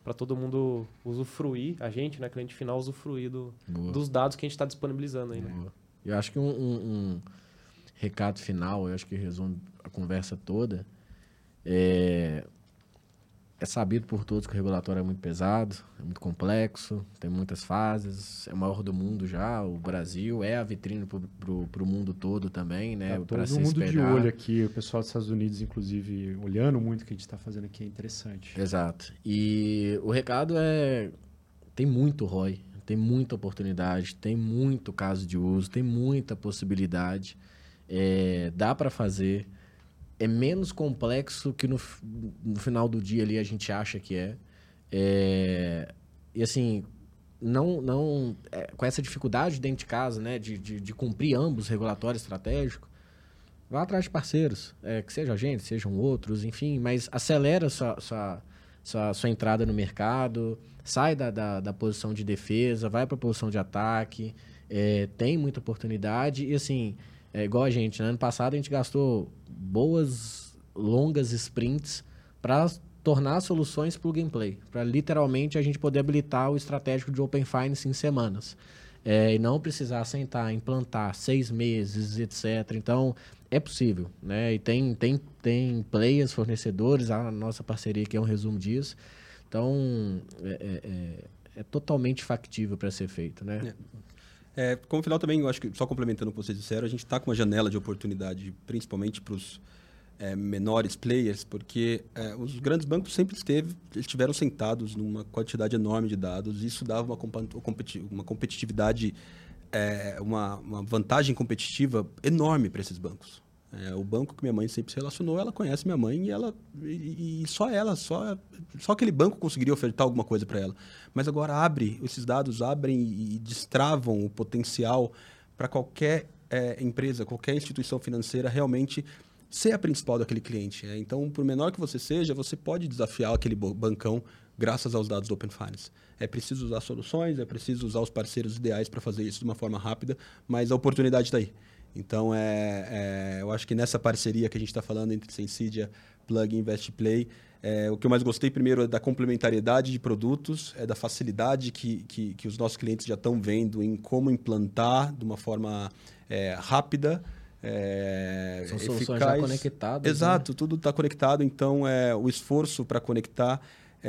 para todo mundo usufruir, a gente, né, cliente final, usufruir do, dos dados que a gente está disponibilizando aí. Né? Eu acho que um, um, um, recado final, eu acho que resume a conversa toda, é é sabido por todos que o regulatório é muito pesado, é muito complexo, tem muitas fases, é o maior do mundo já, o Brasil é a vitrine para o mundo todo também, né? Tá todo mundo espelhar. de olho aqui, o pessoal dos Estados Unidos, inclusive, olhando muito o que a gente está fazendo aqui, é interessante. Exato. E o recado é, tem muito ROI, tem muita oportunidade, tem muito caso de uso, tem muita possibilidade, é, dá para fazer, é menos complexo que no, no final do dia ali a gente acha que é. é e assim, não, não é, com essa dificuldade dentro de casa, né, de, de, de cumprir ambos regulatório estratégico, vá atrás de parceiros, é, que seja a gente, sejam outros, enfim, mas acelera sua, sua, sua, sua entrada no mercado, sai da, da, da posição de defesa, vai para a posição de ataque, é, tem muita oportunidade e assim é igual a gente, né? Ano passado a gente gastou boas, longas sprints para tornar soluções plug and play, para literalmente a gente poder habilitar o estratégico de Open Finance em semanas. É, e não precisar sentar, implantar seis meses, etc. Então, é possível, né? E tem, tem, tem players, fornecedores, a nossa parceria aqui é um resumo disso. Então, é, é, é, é totalmente factível para ser feito, né? É. Como final também, eu acho que, só complementando o que vocês disseram, a gente está com uma janela de oportunidade, principalmente para os é, menores players, porque é, os grandes bancos sempre esteve, estiveram sentados numa quantidade enorme de dados, e isso dava uma, uma competitividade, é, uma, uma vantagem competitiva enorme para esses bancos. É, o banco que minha mãe sempre se relacionou, ela conhece minha mãe e ela e, e só ela, só só aquele banco conseguiria ofertar alguma coisa para ela. Mas agora abre, esses dados abrem e destravam o potencial para qualquer é, empresa, qualquer instituição financeira realmente ser a principal daquele cliente. É. Então, por menor que você seja, você pode desafiar aquele bancão graças aos dados do Open Finance. É preciso usar soluções, é preciso usar os parceiros ideais para fazer isso de uma forma rápida, mas a oportunidade está aí. Então, é, é, eu acho que nessa parceria que a gente está falando entre Sensidia, Plug e Invest Play, é, o que eu mais gostei primeiro é da complementariedade de produtos, é da facilidade que, que, que os nossos clientes já estão vendo em como implantar de uma forma é, rápida, é, São soluções eficaz. já conectadas. Exato, né? tudo está conectado, então é, o esforço para conectar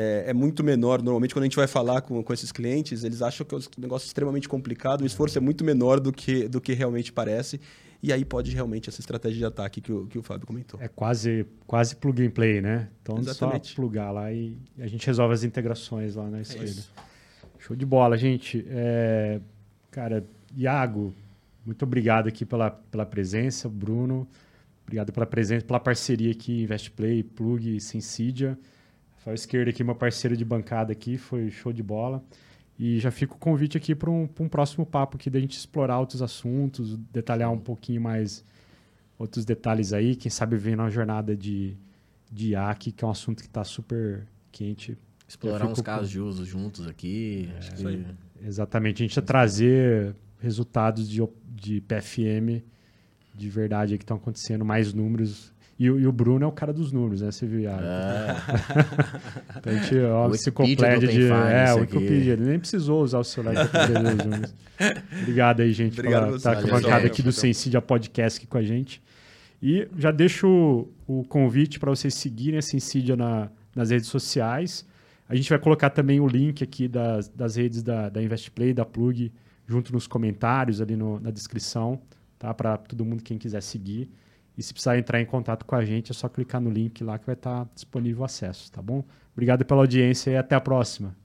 é, é, muito menor. Normalmente, quando a gente vai falar com, com esses clientes, eles acham que é um negócio extremamente complicado, o esforço é muito menor do que, do que realmente parece. E aí pode realmente essa estratégia de ataque que o, que o Fábio comentou. É quase, quase plug and play, né? Então Exatamente. só plugar lá e a gente resolve as integrações lá na esquerda. É Show de bola, gente. É, cara, Iago, muito obrigado aqui pela, pela presença, Bruno. Obrigado pela presença, pela parceria aqui, InvestPlay, Plug e Sensidia. Rafael Esquerda aqui, meu parceiro de bancada aqui, foi show de bola. E já fica o convite aqui para um, um próximo papo aqui da gente explorar outros assuntos, detalhar um pouquinho mais outros detalhes aí, quem sabe ver na jornada de, de IAC, que é um assunto que está super quente. Explorar uns casos de uso juntos aqui. É, que... Exatamente, a gente vai trazer resultados de, de PFM de verdade que estão acontecendo, mais números e, e, o Bruno é o cara dos números, né? Você viu? Ah, é. então a gente ó, se complete de. É, o Wikipedia. Ele nem precisou usar o celular para poder os números. Obrigado aí, gente, Obrigado por estar com a bancada aqui do Sensidia Podcast aqui com a gente. E já deixo o, o convite para vocês seguirem a Sensidia na, nas redes sociais. A gente vai colocar também o link aqui das, das redes da, da InvestPlay, da Plug, junto nos comentários ali no, na descrição, tá? Para todo mundo quem quiser seguir. E se precisar entrar em contato com a gente, é só clicar no link lá que vai estar disponível o acesso, tá bom? Obrigado pela audiência e até a próxima.